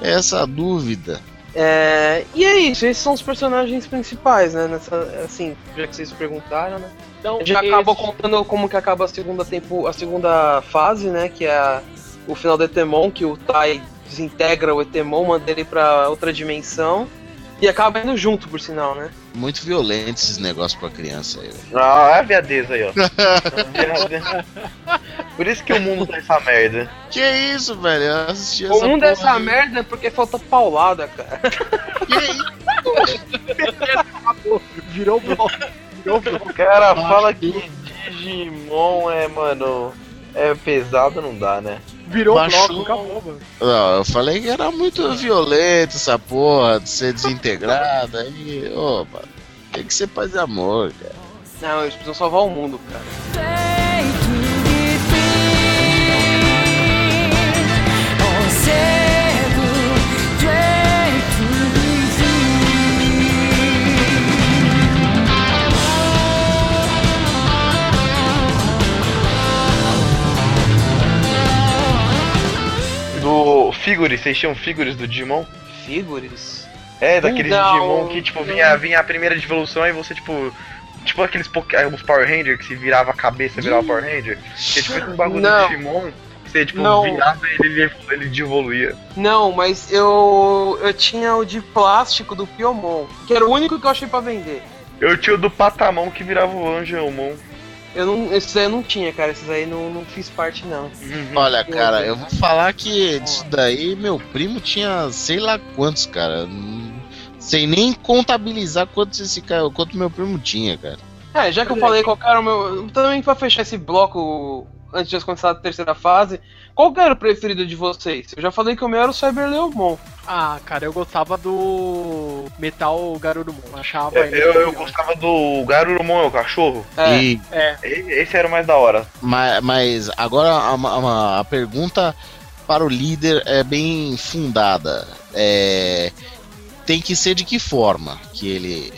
essa dúvida. É, e é isso, esses são os personagens principais, né? Nessa, assim, já que vocês perguntaram, né? Então, já esse- acabou contando como que acaba a segunda tempo, a segunda fase, né? Que é a- o final do Etemon, que o Tai desintegra o Etemon, manda ele pra outra dimensão. E acaba indo junto, por sinal, né? Muito violento esses negócios pra criança aí. velho. Ah, é a viadeza aí, ó. Por isso que o mundo tá essa merda. Que isso, velho? Eu assisti O essa mundo porra dessa aí. merda é porque falta paulada, cara. Que isso? Virou bloco. Virou bloco. O cara fala que Digimon é, mano. É pesado, não dá, né? Virou Baixou. bloco, acabou, mano. Não, eu falei que era muito violento essa porra de ser desintegrado. Aí, ô, mano, tem que ser paz e amor, cara. Não, eles precisam salvar o mundo, cara. Do Figures, vocês tinham Figures do Digimon? Figures? É, daqueles Não. Digimon que, tipo, vinha, vinha a primeira evolução e você, tipo. Tipo aqueles Poké- os Power Ranger que se virava a cabeça virava Power Ranger. Que tipo esse bagulho Não. do Digimon, você tipo Não. virava ele, ele, ele devoluía. Não, mas eu eu tinha o de plástico do Piomon, que era o único que eu achei pra vender. Eu tinha o do Patamon que virava o Angelmon. Eu não, esses aí eu não tinha, cara. Esses aí não, não fiz parte, não. Olha, cara, eu vou falar que disso daí meu primo tinha sei lá quantos, cara. Não Sei nem contabilizar quantos esse cara, quanto meu primo tinha, cara. É, já que eu falei qual era o meu. Também pra fechar esse bloco antes de começar a terceira fase, qual que era o preferido de vocês? Eu já falei que o meu era o Cyber Leomon. Ah, cara, eu gostava do Metal Garurumon. Achava Eu, ele eu, eu legal. gostava do Garurumon, é o cachorro. É, E, E- Esse era o mais da hora. mas, mas agora a, a- a pergunta para o líder é bem fundada. É, tem que ser de que forma que ele.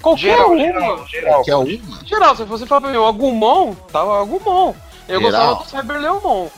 qualquer Geral, uma. geral, geral. Que é uma? Geral, se você falar pra mim, o Agumon, tava Agumon. Eu Geral. gostava do Cyber Leomon.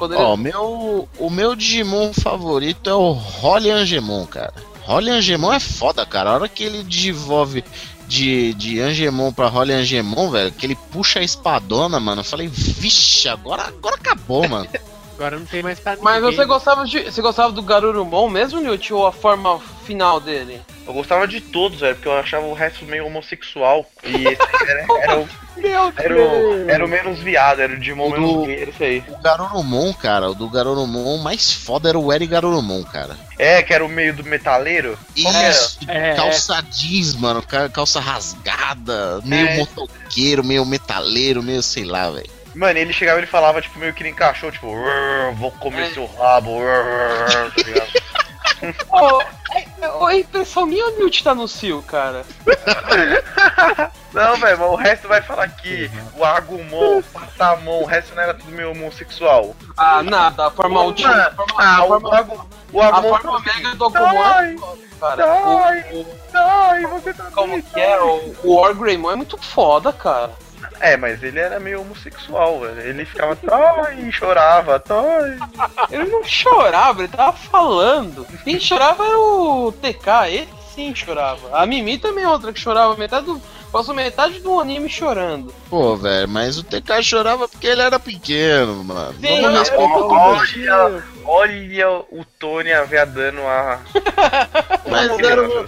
Ele... Ó, o meu, o meu Digimon favorito é o Holly Angemon, cara. Holly Angemon é foda, cara. A hora que ele desenvolve de, de Angemon pra Holly Angemon, velho, que ele puxa a espadona, mano. Eu falei, vixe, agora, agora acabou, mano. Agora não tem mais pra Mas ninguém. você gostava, de, você gostava do Garurumon mesmo, Newt, ou a forma final dele? Eu gostava de todos, velho, porque eu achava o resto meio homossexual. E esse era, era, o, Meu era, o, era o menos viado, era o Digimon menos do- gay, era isso aí. O Garurumon, cara, o do Garurumon mais foda era o Eri Garurumon, cara. É, que era o meio do metaleiro. Isso, É, calça jeans, mano, ca- calça rasgada, meio É. motoqueiro, meio metaleiro, meio sei lá, velho. Mano, ele chegava e ele falava, tipo, meio que nem cachorro, tipo, "Rrr, vou comer É. seu rabo, rrr", tá ligado? Ô, é- ô, a impressão minha Newt tá no Cio, cara? Não, velho, o resto vai falar que o Agumon, o Patamon, o resto não era tudo meio homossexual. Ah, nada, a forma última. A forma, ah, a o, forma, Agu- o a Agumon forma falou mega do Agumon é "Dai, foda, cara. dai, O, o, dai, você tá como que é? dai." O, o Wargreymon é muito foda, cara. É, mas ele era meio homossexual, velho. Ele ficava, ai, chorava, ai. Ele não chorava, ele tava falando. Quem chorava era o TK, ele sim chorava. A Mimi também é outra que chorava metade do. Passou metade do anime chorando. Pô, velho, mas o TK chorava porque ele era pequeno, mano. Sim, Vamos mas o Olha, olha o Tony a veadando a. Mas era o.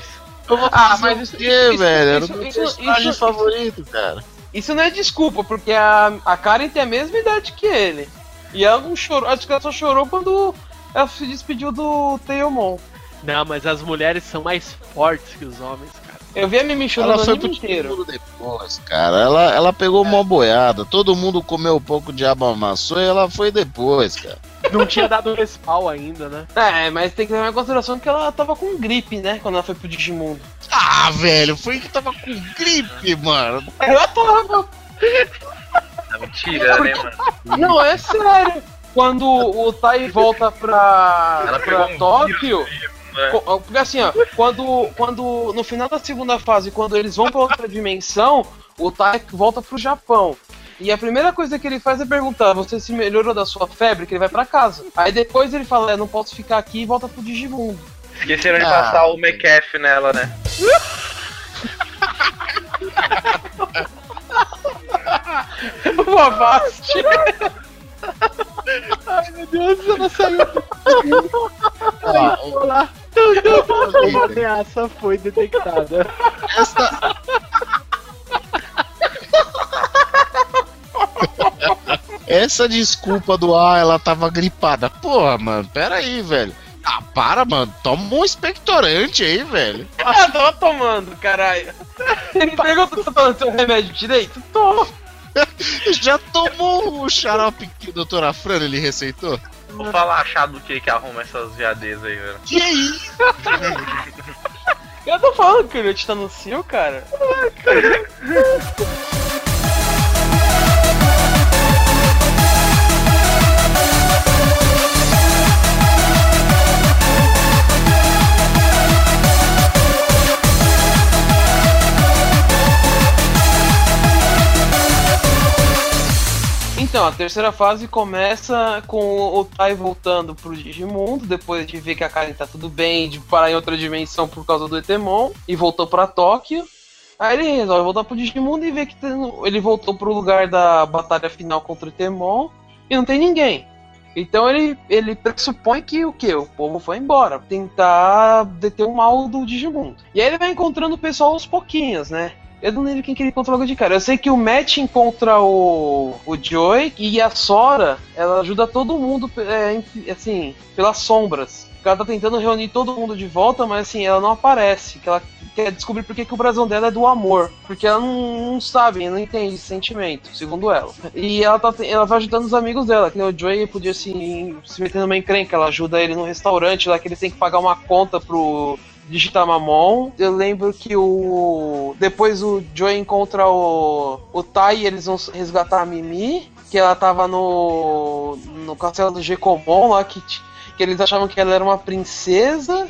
Eu vou Ah, fazer mas o isso- quê, isso- velho? Era isso- o meu personagem favorito, cara. Isso não é desculpa, porque a, a Karen tem a mesma idade que ele. E ela não chorou. Acho que ela só chorou quando ela se despediu do Teomon. Não, mas as mulheres são mais fortes que os homens, cara. Eu vi a Mimi chorando o anime inteiro. depois, cara. Ela, ela pegou uma boiada. Todo mundo comeu um pouco de aba amassou e ela foi depois, cara. Não tinha dado respawn ainda, né? É, mas tem que levar em consideração que ela tava com gripe, né? Quando ela foi pro Digimundo. Ah, velho, foi que tava com gripe, mano. Ela tava. Mentira, né, mano? Não, é sério. Quando o Tai volta pra, Ela pra pegou um Tóquio. né? Porque assim, ó, quando, quando. No final da segunda fase, quando eles vão pra outra dimensão, o Tai volta pro Japão. E a primeira coisa que ele faz é perguntar: você se melhorou da sua febre? Que ele vai pra casa. Aí depois ele fala: é, não posso ficar aqui e volta pro Digimundo. Esqueceram de Ah. passar o McAfee nela, né? O Avast. Ai, meu Deus, ela saiu. Ó, o- Uma ameaça foi detectada. Essa. Essa desculpa do ah, ela tava gripada. Porra, mano, pera aí, velho. Ah, para, mano. Toma um expectorante aí, velho. Eu tô tomando, caralho. Ele perguntou se eu tô tomando seu remédio direito? Tô. Já tomou o xarope que o doutor Afrano ele receitou? Vou falar achado do que que arruma essas viadezas aí, velho. Que isso? Eu tô falando que o Elliot tá no cio, cara. A terceira fase começa com o Tai voltando pro Digimundo, depois de ver que a Karen tá tudo bem, de parar em outra dimensão por causa do Etemon, e voltou pra Tóquio. Aí ele resolve voltar pro Digimundo e vê que ele voltou pro lugar da batalha final contra o Etemon e não tem ninguém. Então ele, ele pressupõe que o que? O povo foi embora, tentar deter o mal do Digimundo. E aí ele vai encontrando o pessoal aos pouquinhos, né? Eu não lembro quem que ele encontra logo de cara. Eu sei que o Matt encontra o, o Joey e a Sora, ela ajuda todo mundo, é, assim, pelas sombras. Ela tá tentando reunir todo mundo de volta, mas assim, ela não aparece. Que ela quer descobrir por que, o brasão dela é do amor. Porque ela não, não sabe, não entende esse sentimento, segundo ela. E ela, tá, ela vai ajudando os amigos dela, que nem o Joey podia assim, se meter numa encrenca. Ela ajuda ele no restaurante lá que ele tem que pagar uma conta pro Digitamamon. Eu lembro que o. Depois o Joey encontra o. O Tai e eles vão resgatar a Mimi. Que ela tava no. No castelo do Gekomon lá, que, que eles achavam que ela era uma princesa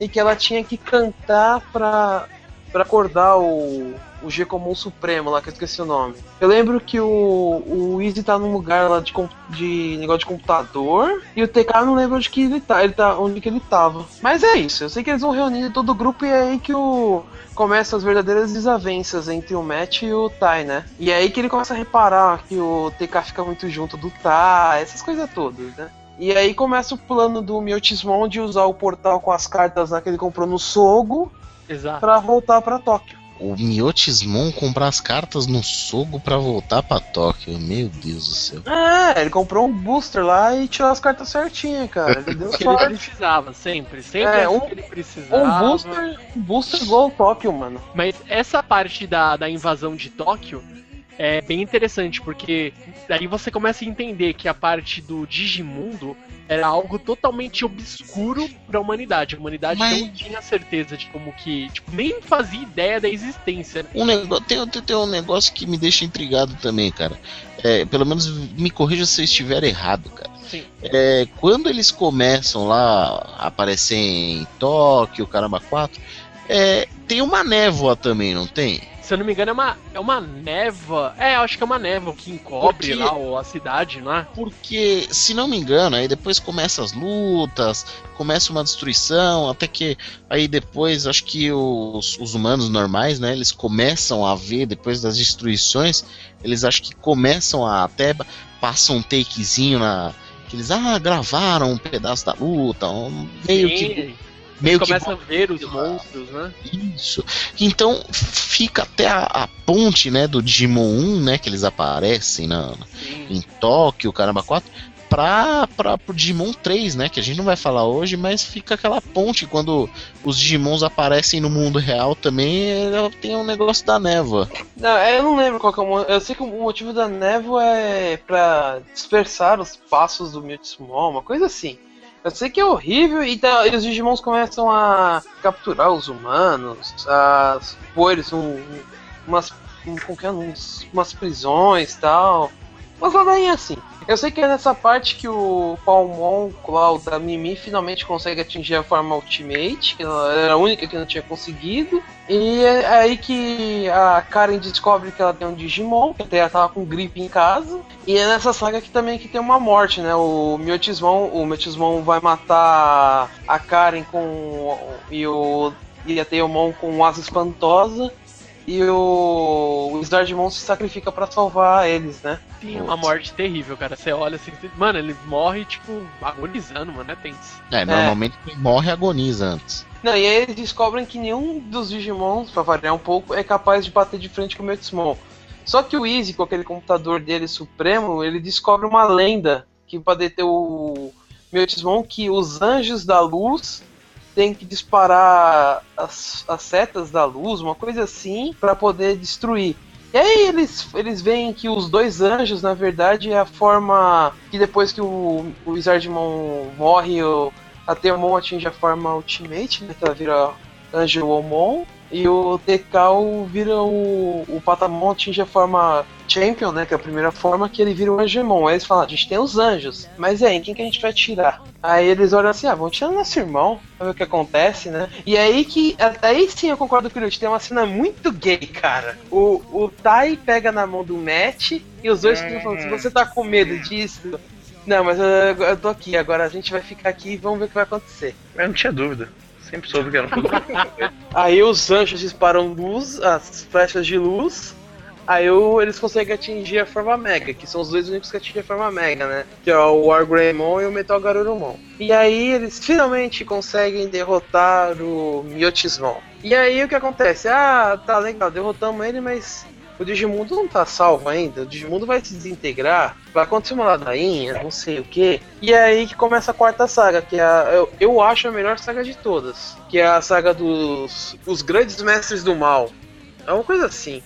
e que ela tinha que cantar pra, pra acordar o. O Gekomon Supremo lá, que eu esqueci o nome. Eu lembro que o, o Easy tá num lugar lá de, de negócio de computador. E o TK não lembro onde que ele tá, ele tá. Onde que ele tava. Mas é isso, eu sei que eles vão reunir todo o grupo e é aí que o. Começa as verdadeiras desavenças entre o Matt e o Tai, né? E é aí que ele começa a reparar que o TK fica muito junto do Tai, essas coisas todas, né? E aí começa o plano do Miotismon de usar o portal com as cartas lá que ele comprou no Sogo pra voltar pra Tóquio. O Miotismon comprar as cartas no Sogo pra voltar pra Tóquio. Meu Deus do céu. É, ele comprou um booster lá e tirou as cartas certinhas, cara. Ele deu que ele sorte. precisava, sempre. Sempre É, é, um- que ele precisava. Um booster, um booster igual o Tóquio, mano. Mas essa parte da, da invasão de Tóquio é bem interessante, porque daí você começa a entender que a parte do Digimundo era algo totalmente obscuro pra humanidade. A humanidade Mas- não tinha certeza de como que. Tipo, nem fazia ideia da existência. né? Um negócio, tem, tem, tem um negócio que me deixa intrigado também, cara. É, pelo menos me corrija se eu estiver errado, cara. Sim. É, quando eles começam lá a aparecer em Tóquio, Caramba 4, é, tem uma névoa também, não tem? Se eu não me engano, é uma, é uma névoa. É, eu acho que é uma névoa que encobre Porque- lá a cidade, não é? Porque, se não me engano, aí depois começa as lutas, começa uma destruição, até que aí depois acho que os, os humanos normais, né, eles começam a ver depois das destruições, eles acho que começam a até passam um takezinho na que eles ah, gravaram um pedaço da luta, um- meio que Meio que começa a ver os monstros, né? isso. Então fica até a, a ponte, né, do Digimon 1, né, que eles aparecem na, Sim. em Tóquio, caramba, 4, pra, pra, pro Digimon 3, né? Que a gente não vai falar hoje, mas fica aquela ponte quando os Digimons aparecem no mundo real também, é, tem um negócio da névoa. Não, eu não lembro qual que é o mo- Eu sei que o motivo da névoa é pra dispersar os passos do Mewtwo, uma coisa assim. Eu sei que é horrível e, tá- e os Digimons começam a capturar os humanos, a pôr eles um, umas, um, que é, uns, umas prisões tal. Umas ladainhas assim. Eu sei que é nessa parte que o Palmon, lá, o da Mimi, finalmente consegue atingir a forma Ultimate, que era a única que não tinha conseguido. E é aí que a Karen descobre que ela tem um Digimon, que até ela tava com gripe em casa. E é nessa saga que também que tem uma morte, né? O Miotismon, o Miotismon vai matar a Karen com e o e a Teomon com asa espantosa. E o, o Slardmon se sacrifica pra salvar eles, né? Sim, uma morte terrível, cara. Você olha assim, você- mano, ele morre, tipo, agonizando, mano, é tenso. É, normalmente quem morre agoniza antes. Não, e aí eles descobrem que nenhum dos Digimons, pra variar um pouco, é capaz de bater de frente com o Metismon. Só que o Easy, com aquele computador dele supremo, ele descobre uma lenda que pra deter o Metismon que os anjos da luz têm que disparar as, as setas da luz, uma coisa assim, pra poder destruir. E aí eles, eles veem que os dois anjos, na verdade, é a forma que depois que o, o Wizardmon morre, o, a Teomon atinge a forma Ultimate, né? Que ela vira Anjo Omon. E o Tekao vira o. O Patamon atinge a forma Champion, né? Que é a primeira forma que ele vira o Angemon. Aí eles falam, a gente tem os anjos. Mas aí, quem que a gente vai tirar? Aí eles olham assim, ah, vamos tirar nosso irmão, pra ver o que acontece, né? E aí que. Aí sim eu concordo com o Lute, tem uma cena muito gay, cara. O, o Tai pega na mão do Matt e os dois ficam falando, se você tá com medo disso. Não, mas eu, eu tô aqui, agora a gente vai ficar aqui e vamos ver o que vai acontecer. Eu não tinha dúvida. Sempre soube que era um pouco. Aí os anjos disparam luz, as flechas de luz. Aí eles conseguem atingir a forma Mega, que são os dois únicos que atingem a forma Mega, né? Que é o Wargreymon e o Metal Garurumon. E aí eles finalmente conseguem derrotar o Miotismon. E aí o que acontece? Ah, tá legal, derrotamos ele, mas o Digimundo não tá salvo ainda. O Digimundo vai se desintegrar, vai acontecer uma ladainha, não sei o que. E é aí que começa a quarta saga, que é a, eu, eu acho a melhor saga de todas. Que é a saga dos os grandes mestres do mal. É uma coisa assim.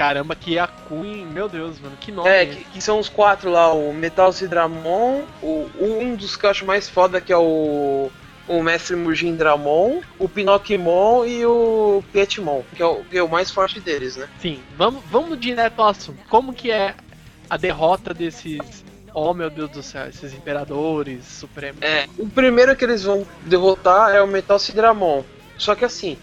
Caramba, que a Queen, meu Deus, mano, que nome. É, que, que são os quatro lá, o Metal Sidramon, o, um dos que eu acho mais foda que é o. O Mestre Mujin Dramon, o Pinocchimon e o Pietmon, que é o, que é o mais forte deles, né? Sim, vamos, vamos direto ao assunto. Como que é a derrota desses. Oh meu Deus do céu, esses imperadores supremos. É, o primeiro que eles vão derrotar é o Metal Sidramon. Só que assim,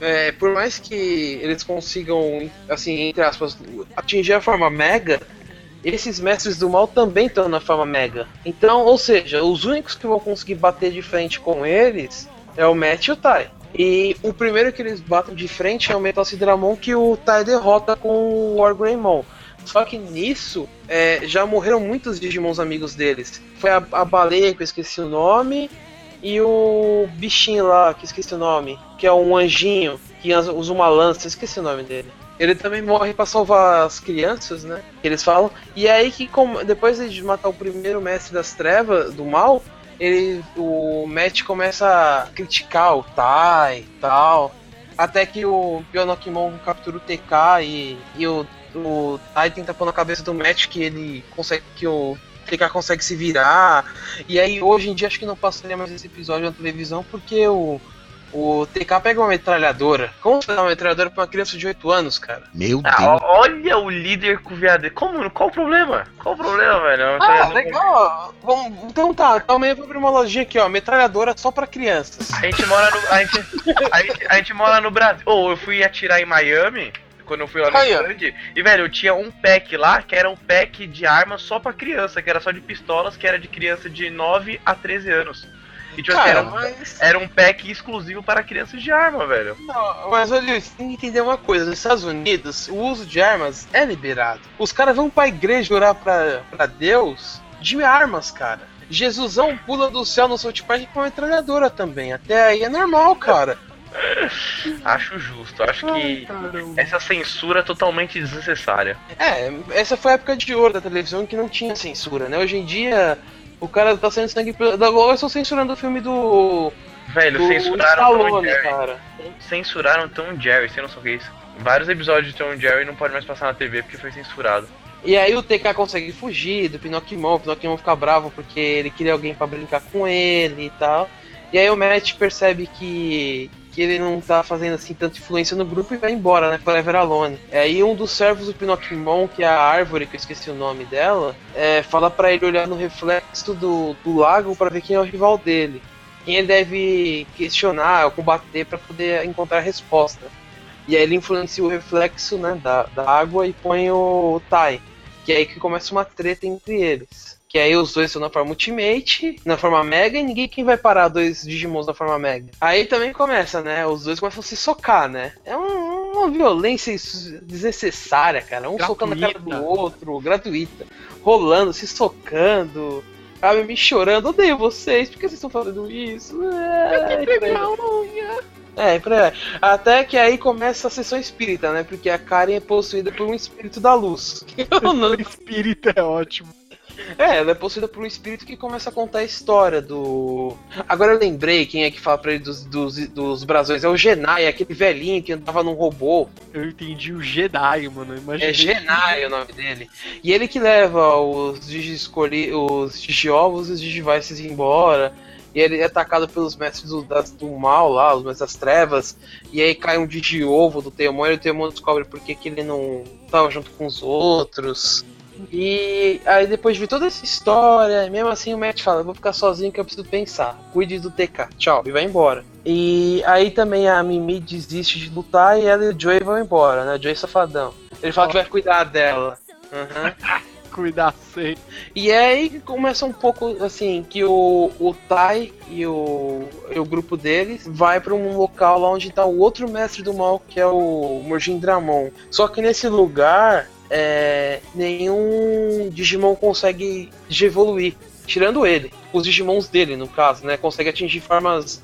é, por mais que eles consigam, assim, entre aspas, atingir a forma Mega, esses mestres do mal também estão na forma Mega. Então, ou seja, os únicos que vão conseguir bater de frente com eles é o Matt e o Tai. E o primeiro que eles batem de frente é o Metal Sidramon que o Tai derrota com o Wargreymon. Só que nisso é, já morreram muitos Digimons amigos deles. Foi a, a baleia, que eu esqueci o nome, e o bichinho lá, que esqueci o nome, que é um anjinho que usa uma lança, esqueci o nome dele. Ele também morre pra salvar as crianças, né? Que eles falam. E é aí que, depois de matar o primeiro mestre das trevas, do mal, ele, o Matt começa a criticar o Tai e tal. Até que o Pionokimon captura o TK e, e o, o Tai tenta pôr na cabeça do Matt que ele consegue. que o TK consegue se virar. E aí hoje em dia acho que não passaria mais esse episódio na televisão porque o. O TK pega uma metralhadora. Como você dá uma metralhadora pra uma criança de 8 anos, cara? Meu Ah, Deus. olha o líder com o viado. Como? Qual o problema? Qual o problema, velho? Ah, legal. Vamos, então tá, então amanhã eu vou abrir uma lojinha aqui, ó. Metralhadora só pra crianças. A gente mora no. A gente, a gente, a gente mora no Brasil. Ou eu fui atirar em Miami. Quando eu fui lá no Aí, stand, e velho, eu tinha um pack lá que era um pack de armas só pra criança, que era só de pistolas, que era de criança de 9 a 13 anos. E tipo assim, Cara, era, um- mas. era um pack exclusivo para crianças de arma, velho. Não, mas olha, você tem que entender uma coisa: nos Estados Unidos, o uso de armas é liberado. Os caras vão pra igreja orar pra, pra Deus de armas, cara. Jesusão pula do céu no South Park com uma metralhadora também. Até aí é normal, cara. Acho justo, acho que Caramba. essa censura é totalmente desnecessária. É, essa foi a época de ouro da televisão que não tinha censura, né? Hoje em dia, o cara tá saindo sangue. Da Globo, eu estou censurando o filme do. Velho, do censuraram Tom Stallone, Jerry. cara. Censuraram Tom Jerry, você não sabe o que é isso? Vários episódios de Tom Jerry não pode mais passar na TV porque foi censurado. E aí o TK consegue fugir do Pinocchimon, o Pinocchimon fica bravo porque ele queria alguém pra brincar com ele e tal. E aí o Matt percebe que, que ele não tá fazendo assim tanta influência no grupo e vai embora, né? Forever Alone. E aí um dos servos do Pinocchimon, que é a árvore, que eu esqueci o nome dela, é, fala pra ele olhar no reflexo do, do lago pra ver quem é o rival dele. Quem ele deve questionar ou combater pra poder encontrar a resposta. E aí ele influencia o reflexo né, da, da água e põe o Tai. Que é aí que começa uma treta entre eles. Que aí os dois estão na forma Ultimate, na forma Mega, e ninguém quem vai parar dois Digimons na forma Mega. Aí também começa, né? Os dois começam a se socar, né? É um- uma violência desnecessária, cara. Um socando na cara do Gratuita. outro, gratuita. Rolando, se socando. Sabe, me chorando, odeio vocês, por que vocês estão fazendo isso? É, por aí vai. É, por aí vai. Até que aí começa a sessão espírita, né? Porque a Karen é possuída por um espírito da luz. Eu não O espírito é ótimo. É, ela é possuída por um espírito que começa a contar a história do. Agora eu lembrei quem é que fala pra ele dos, dos, dos brasões. É o Genai, aquele velhinho que andava num robô. Eu entendi o Jedi, mano. É Genai o nome dele. E ele que leva os Digiscoli, os Digiovos e os Digivices embora. E ele é atacado pelos mestres do, das- do mal lá, os mestres das trevas. E aí cai um Digiovo do Teomon e o Teomon descobre por que que ele não tava junto com os outros. E aí depois de toda essa história, mesmo assim o Matt fala, vou ficar sozinho que eu preciso pensar. Cuide do TK, tchau, e vai embora. E aí também a Mimi desiste de lutar e ela e o Joey vão embora, né? O Joey safadão. Ele fala que vai cuidar dela. Aham. Cuidar sempre. E é aí que começa um pouco assim, que o, o Tai e o, e o grupo deles vai pra um local lá onde tá o outro mestre do mal, que é o Morjin Dramon. Só que nesse lugar, é, nenhum Digimon consegue evoluir, tirando ele. Os Digimons dele, no caso, né? Consegue atingir formas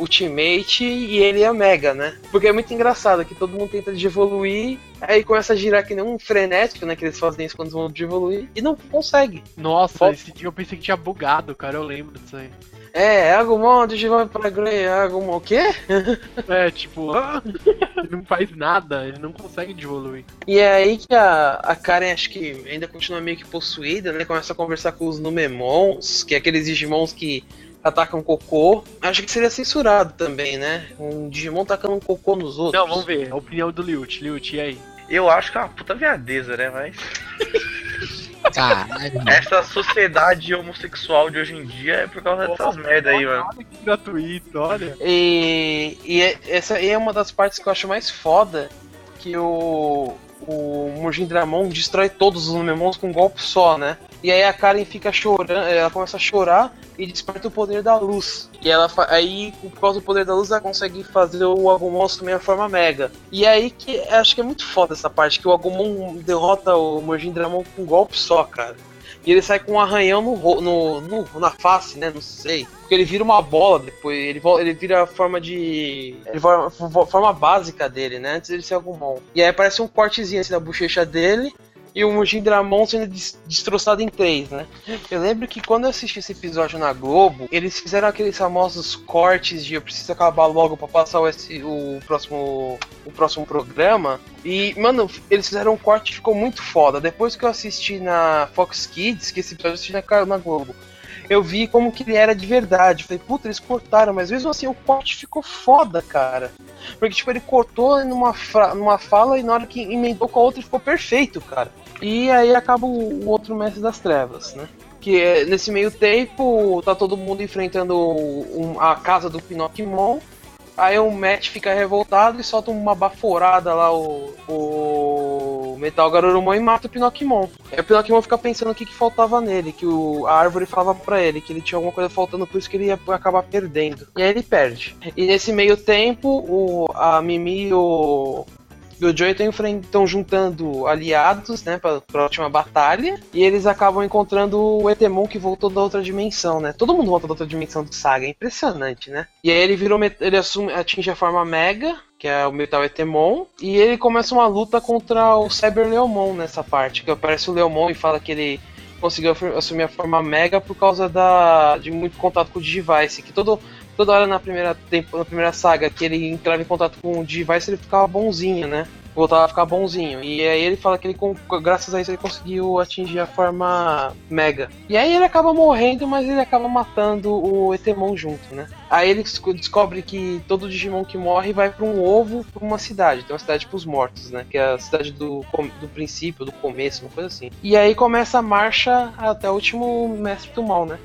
Ultimate e ele é Mega, né? Porque é muito engraçado que todo mundo tenta de evoluir, aí começa a girar que nem um frenético, né? Que eles fazem isso quando vão de evoluir, e não consegue. Nossa, Qual- esse dia eu pensei que tinha bugado, cara. Eu lembro disso aí. É, Agumon, Digimon para Grey, Agumon, o quê? É, tipo, ah, ele não faz nada, ele não consegue evoluir. E é aí que a, a Karen acho que ainda continua meio que possuída, né? Começa a conversar com os Numemons, que é aqueles Digimons que atacam cocô. Acho que seria censurado também, né? Um Digimon tacando um cocô nos outros. Não, vamos ver. A opinião do Liut. Liut, e aí? Eu acho que é uma puta viadeza, né? Mas Caralho. essa sociedade homossexual de hoje em dia é por causa dessas merda aí, mano. Olha que gratuito, olha. E, e é- essa aí é uma das partes que eu acho mais foda, que o, o Murjin Dramon destrói todos os Numemons com um golpe só, né? E aí a Karen fica chorando, ela começa a chorar e desperta o poder da luz. E ela aí, por causa do poder da luz, ela consegue fazer o Agumon assumir a forma Mega. E aí que acho que é muito foda essa parte, que o Agumon derrota o Murjin Dramon com um golpe só, cara. E ele sai com um arranhão no, no, no- na face, né? Não sei. Porque ele vira uma bola depois. Ele, ele vira a forma de. Ele vira a fo- forma básica dele, né? Antes dele ser Agumon. E aí aparece um cortezinho assim na bochecha dele. E o Mujin Dramon sendo des- destroçado em três, né? Eu lembro que quando eu assisti esse episódio na Globo, eles fizeram aqueles famosos cortes de eu preciso acabar logo pra passar o, o próximo o próximo programa. E, mano, eles fizeram um corte que ficou muito foda. Depois que eu assisti na Fox Kids, que esse episódio eu assisti na, na Globo, eu vi como que ele era de verdade. Falei, puta, eles cortaram, mas mesmo assim o corte ficou foda, cara. Porque, tipo, ele cortou numa, numa fala e na hora que emendou com a outra ficou perfeito, cara. E aí acaba o, outro mestre das trevas, né? Que é, nesse meio tempo tá todo mundo enfrentando um- a casa do Pinocchimon. Aí o Matt fica revoltado e solta uma baforada lá, o, o Metal Garurumon e mata o Pinocchimon. Aí o Pinocchimon fica pensando o que, que faltava nele, que o, a árvore falava pra ele que ele tinha alguma coisa faltando, por isso que ele ia acabar perdendo. E aí ele perde. E nesse meio tempo, o, a Mimi e o, e o Joey estão juntando aliados, né, pra, pra última batalha. E eles acabam encontrando o Etemon que voltou da outra dimensão, né? Todo mundo volta da outra dimensão do Saga, é impressionante, né? E aí ele virou, ele assume, atinge a forma Mega, que é o Metal Etemon, e ele começa uma luta contra o Cyber Leomon nessa parte, que aparece o Leomon e fala que ele conseguiu assumir a forma Mega por causa da, de muito contato com o Digivice, que todo, toda hora na primeira, tempo, na primeira saga que ele entrava em contato com o Digivice, ele ficava bonzinho, né? Voltava a ficar bonzinho. E aí ele fala que ele, graças a isso, ele conseguiu atingir a forma Mega. E aí ele acaba morrendo, mas ele acaba matando o Etemon junto, né? Aí ele desco- descobre que todo Digimon que morre vai pra um ovo pra uma cidade. Tem uma cidade pros mortos, né? Que é a cidade do, do princípio, do começo, uma coisa assim. E aí começa a marcha até o último mestre do mal, né?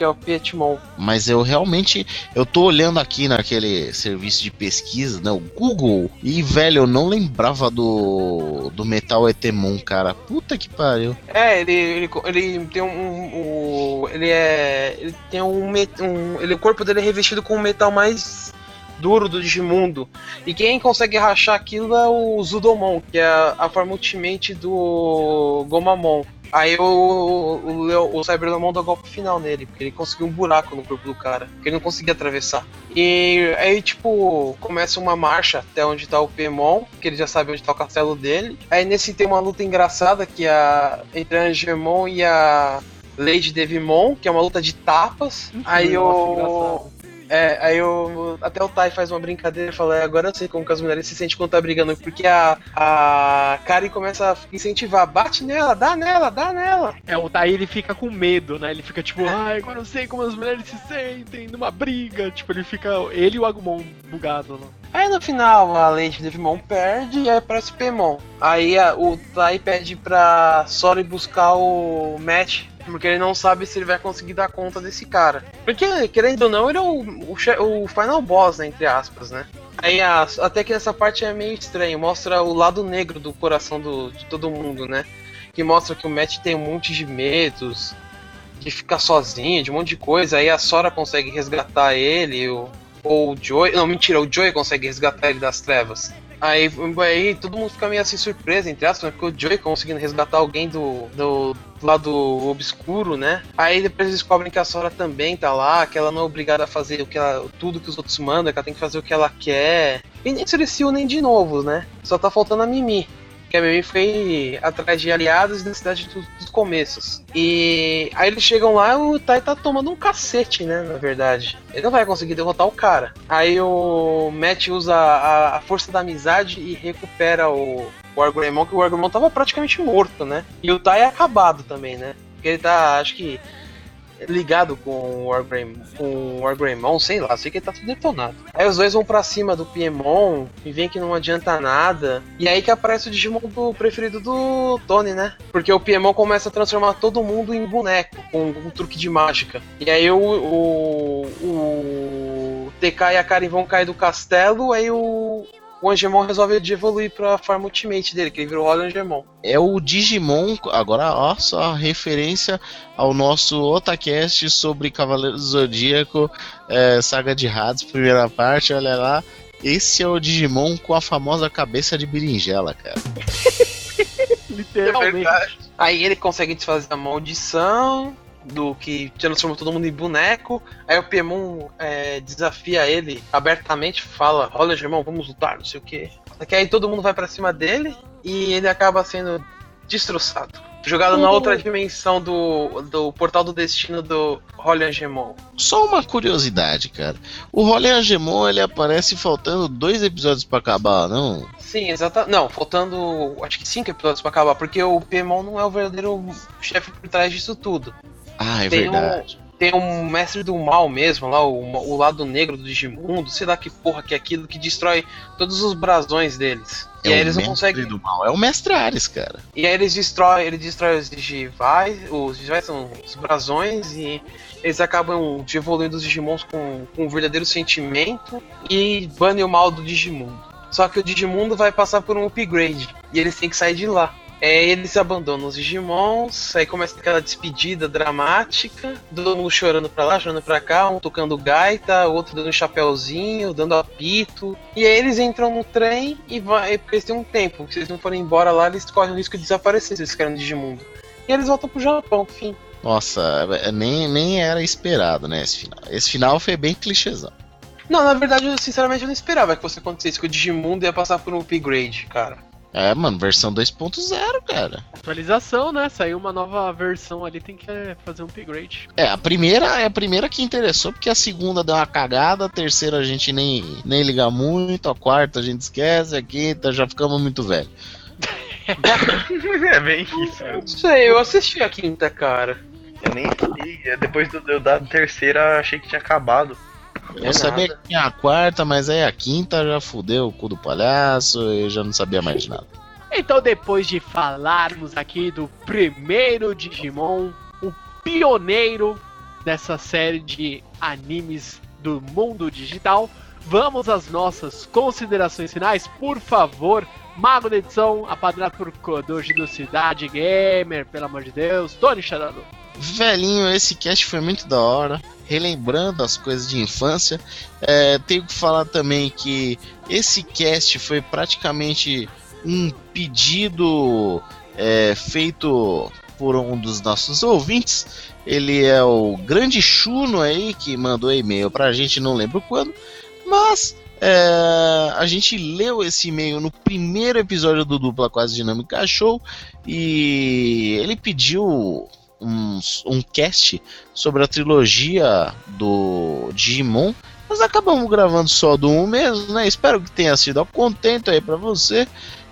Que é o Pietmon. Mas eu realmente, eu tô olhando aqui naquele serviço de pesquisa, né, o Google, e velho, eu não lembrava do do Metal Etemon, cara. Puta que pariu. É, ele, ele, ele tem um, um- um- ele é, ele tem um, um ele, o corpo dele é revestido com o metal mais duro do Digimundo. E quem consegue rachar aquilo é o Zudomon, que é a, a forma ultimate do Gomamon. Aí o, o, Leo- o Cyberlemon dá o golpe final nele, porque ele conseguiu um buraco no corpo do cara, que ele não conseguia atravessar. E aí, tipo, começa uma marcha até onde tá o Pemon, que ele já sabe onde tá o castelo dele. Aí nesse tem uma luta engraçada que é a, entre a Angemon e a Lady Devimon, que é uma luta de tapas. aí Nossa, o. É, aí o. Até o Tai faz uma brincadeira e fala, "É, agora eu sei como que as mulheres se sentem quando tá brigando, porque a, a Kari começa a incentivar, bate nela, dá nela, dá nela. É, o daí ele fica com medo, né? Ele fica tipo, ai, agora eu sei como as mulheres se sentem numa briga. Tipo, ele fica. Ele e o Agumon bugado, né? Aí no final a Lady Devimon perde e aí aparece o Pemon. Aí a- o Tai pede pra Sora buscar o Matt, porque ele não sabe se ele vai conseguir dar conta desse cara. Porque, querendo ou não, ele é o, o, o final boss, né, entre aspas, né? Aí a- até que essa parte é meio estranho, mostra o lado negro do coração do, de todo mundo, né? Que mostra que o Matt tem um monte de medos, de ficar sozinho, de um monte de coisa. Aí a Sora consegue resgatar ele, o, ou o Joey. Não, mentira, o Joey consegue resgatar ele das trevas. Aí, aí todo mundo fica meio assim surpreso, entre aspas, né, porque o Joey conseguindo resgatar alguém do, do, do lado obscuro, né? Aí depois eles descobrem que a Sora também tá lá, que ela não é obrigada a fazer o que ela, tudo que os outros mandam, que ela tem que fazer o que ela quer. E nisso eles se unem de novo, né? Só tá faltando a Mimi. Que a Mimi foi atrás de aliados da cidade dos, dos começos. E aí eles chegam lá o Tai tá tomando um cacete, né? Na verdade. Ele não vai conseguir derrotar o cara. Aí o Matt usa a, a força da amizade e recupera o, o Wargreymon, que o Wargreymon tava praticamente morto, né? E o Tai é acabado também, né? Porque ele tá, acho que, ligado com o Wargreymon, com o Wargreymon, sei lá, sei que ele tá tudo detonado. Aí os dois vão pra cima do Piemon e vem que não adianta nada. E aí que aparece o Digimon do preferido do Tony, né? Porque o Piemon começa a transformar todo mundo em boneco, com um truque de mágica. E aí o, o, o TK e a Karen vão cair do castelo, aí o, o Angemon resolve de evoluir pra forma ultimate dele, que ele virou Holly Angemon. É o Digimon, agora ó só a referência ao nosso Otacast sobre Cavaleiros do Zodíaco, é, Saga de Hades, primeira parte, olha lá. Esse é o Digimon com a famosa cabeça de berinjela, cara. Literalmente. Aí ele consegue desfazer a maldição do que transforma todo mundo em boneco. Aí o Piemon é, desafia ele abertamente, fala: Olha, irmão, vamos lutar, não sei o que. Só que aí todo mundo vai pra cima dele e ele acaba sendo destroçado. Jogado na outra dimensão do, do portal do destino do Holly Angemon. Só uma curiosidade, cara. O Rolê Angemon, ele aparece faltando dois episódios pra acabar, não? Sim, exatamente. Não, faltando acho que cinco episódios pra acabar, porque o Piemon não é o verdadeiro chefe por trás disso tudo. Ah, é Tem um- verdade. Tem um mestre do mal mesmo, lá, o, o lado negro do Digimundo, sei lá que porra que é aquilo que destrói todos os brasões deles. E É aí o eles não mestre conseguem. do mal. É o Mestre Ares, cara. E aí eles destroem, ele destrói os Digivais, os Digivais são os brasões, e eles acabam evoluindo os Digimons com, com um verdadeiro sentimento e banem o mal do Digimundo. Só que o Digimundo vai passar por um upgrade, e eles têm que sair de lá. É, eles abandonam os Digimons, aí começa aquela despedida dramática, todo mundo chorando pra lá, chorando pra cá, um tocando gaita, outro dando um chapéuzinho, dando apito. E aí eles entram no trem e vai, porque eles têm um tempo, se eles não forem embora lá, eles correm o risco de desaparecer se eles querem no Digimundo. E eles voltam pro Japão, fim. Nossa, é- nem, nem era esperado, né, esse final. Esse final foi bem clichêzão. Não, na verdade, eu sinceramente eu não esperava que fosse acontecesse, que o Digimundo ia passar por um upgrade, cara. É, mano, versão 2.0, cara. Atualização, né? Saiu uma nova versão ali, tem que é, fazer um upgrade. É, a primeira é a primeira que interessou, porque a segunda deu uma cagada, a terceira a gente nem, nem liga muito, a quarta a gente esquece, a quinta já ficamos muito velho. é bem isso. Não sei, eu assisti a quinta, cara. Eu nem sei. Depois do, do- da terceira, achei que tinha acabado. Eu sabia que tinha a quarta, mas aí a quinta já fudeu o cu do palhaço, eu já não sabia mais de nada. Então, depois de falarmos aqui do primeiro Digimon, o pioneiro, dessa série de animes do mundo digital. Vamos às nossas considerações finais, por favor. Mago da edição, apadrado por Kodoji do Cidade Gamer, pelo amor de Deus. Tony Charado. Velhinho, esse cast foi muito da hora. Relembrando as coisas de infância. É, tenho que falar também que esse cast foi praticamente um pedido é, feito por um dos nossos ouvintes. Ele é o grande Chuno aí que mandou e-mail pra gente, não lembro quando. Mas é, a gente leu esse e-mail no primeiro episódio do Dupla Quase Dinâmica Show e ele pediu um, um cast sobre a trilogia do Digimon. Nós acabamos gravando só do 1 mesmo, né? Espero que tenha sido contento aí pra você.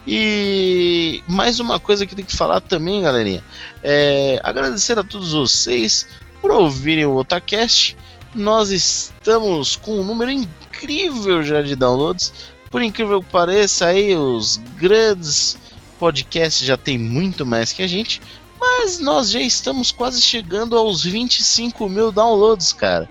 E mais uma coisa que tem que falar também, galerinha. É agradecer a todos vocês por ouvirem o Otacast. Nós estamos com um número incrível já de downloads. Por incrível que pareça, aí os grandes podcasts já tem muito mais que a gente. Mas nós já estamos quase chegando aos 25 mil downloads, cara.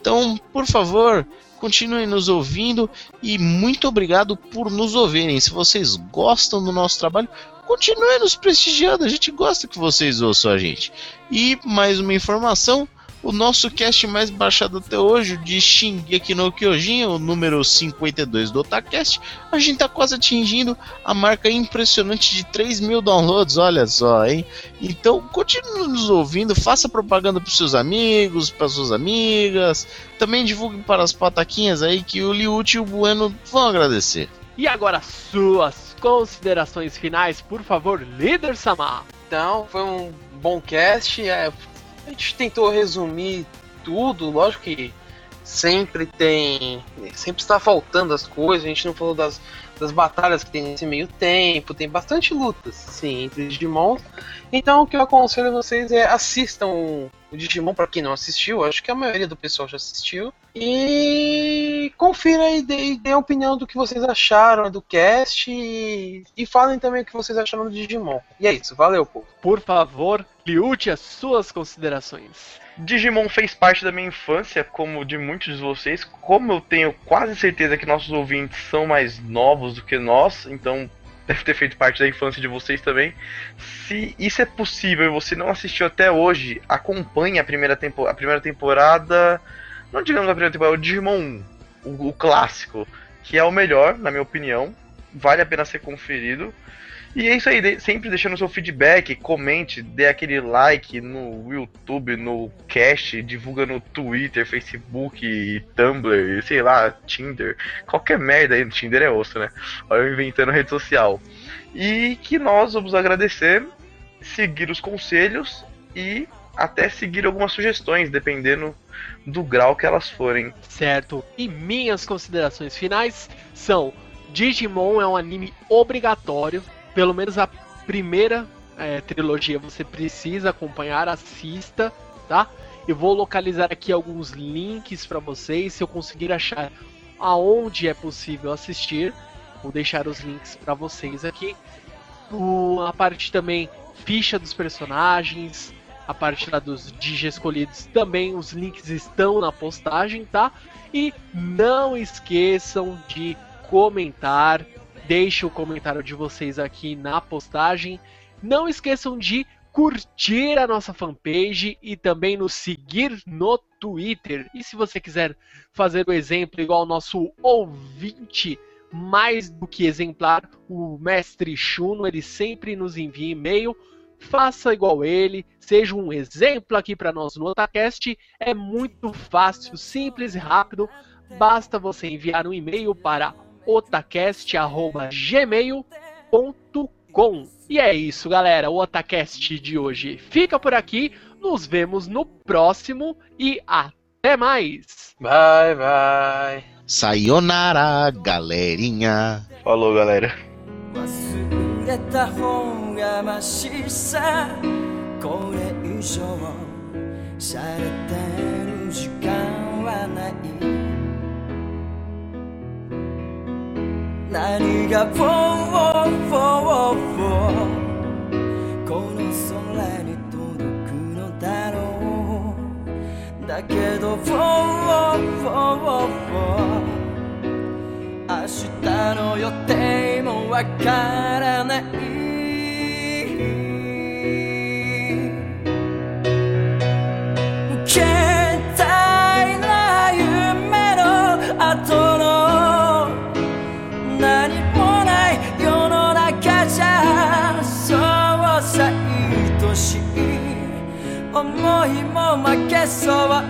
Então, por favor, continuem nos ouvindo e muito obrigado por nos ouvirem. Se vocês gostam do nosso trabalho, continuem nos prestigiando. A gente gosta que vocês ouçam a gente. E mais uma informação. O nosso cast mais baixado até hoje, o de Shingeki no Kyojin, o número 52 do Otacast, a gente tá quase atingindo a marca impressionante de 3 mil downloads, olha só, hein? Então, continue nos ouvindo, faça propaganda pros seus amigos, para suas amigas, também divulgue para as pataquinhas aí que o Liute e o Bueno vão agradecer. E agora suas considerações finais, por favor, líder Samar. Então, foi um bom cast. é, a gente tentou resumir tudo, lógico que sempre tem. Sempre está faltando as coisas, a gente não falou das, das batalhas que tem nesse meio tempo, tem bastante lutas, sim, entre Digimon. Então o que eu aconselho vocês é assistam o Digimon para quem não assistiu, acho que a maioria do pessoal já assistiu. E confira e dê, dê a opinião do que vocês acharam do cast e, e falem também o que vocês acharam do Digimon. E é isso, valeu, povo. Por favor, Liute, as suas considerações. Digimon fez parte da minha infância, como de muitos de vocês. Como eu tenho quase certeza que nossos ouvintes são mais novos do que nós, então deve ter feito parte da infância de vocês também. Se isso é possível e você não assistiu até hoje, acompanhe a primeira, tempo, a primeira temporada. Não digamos a primeira temporada, o Digimon 1, o, o clássico, que é o melhor, na minha opinião. Vale a pena ser conferido. E é isso aí, sempre deixando seu feedback, comente, dê aquele like no YouTube, no cast, divulga no Twitter, Facebook, Tumblr, sei lá, Tinder, qualquer merda aí no Tinder é osso, né? Olha eu inventando rede social. E que nós vamos agradecer, seguir os conselhos e até seguir algumas sugestões, dependendo do grau que elas forem. Certo. E minhas considerações finais são: Digimon é um anime obrigatório, pelo menos a primeira é, trilogia você precisa acompanhar, assista, tá? Eu vou localizar aqui alguns links para vocês, se eu conseguir achar aonde é possível assistir, vou deixar os links para vocês aqui. O, a parte também ficha dos personagens, a parte lá dos Digi escolhidos também, os links estão na postagem, tá? E não esqueçam de comentar, deixe o comentário de vocês aqui na postagem. Não esqueçam de curtir a nossa fanpage e também nos seguir no Twitter. E se você quiser fazer o exemplo igual ao nosso ouvinte mais do que exemplar, o mestre Chuno, ele sempre nos envia e-mail. Faça igual ele, seja um exemplo aqui para nós no Otacast. É muito fácil, simples e rápido. Basta você enviar um e-mail para otacast.gmail.com. E é isso, galera. O Otacast de hoje fica por aqui. Nos vemos no próximo e até mais. Bye, bye. Sayonara, galerinha. Falou, galera. 忘れた方がましさこれ以上されてる時間はない 何がフォーフォーフォーこの空に届くのだろうだけどフォーフォーフォー明日の予定もわからないそう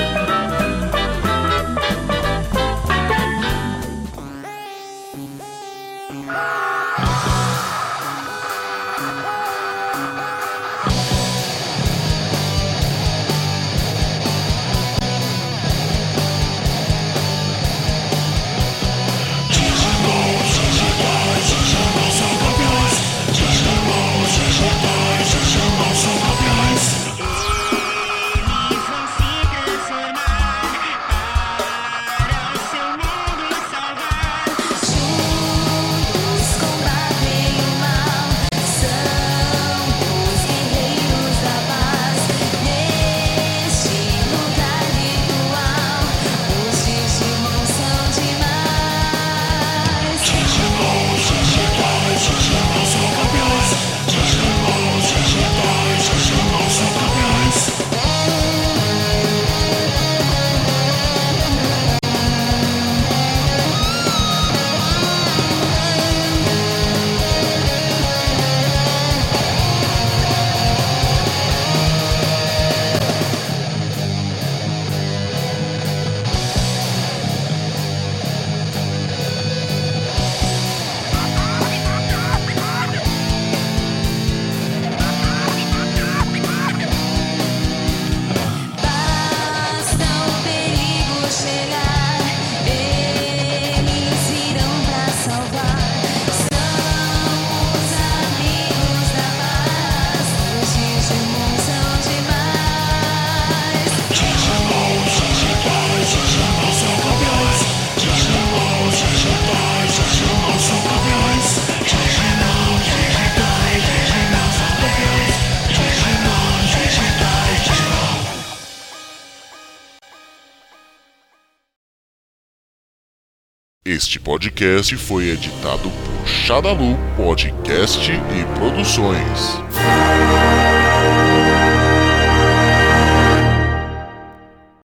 podcast foi editado por Xadalu Podcast e Produções.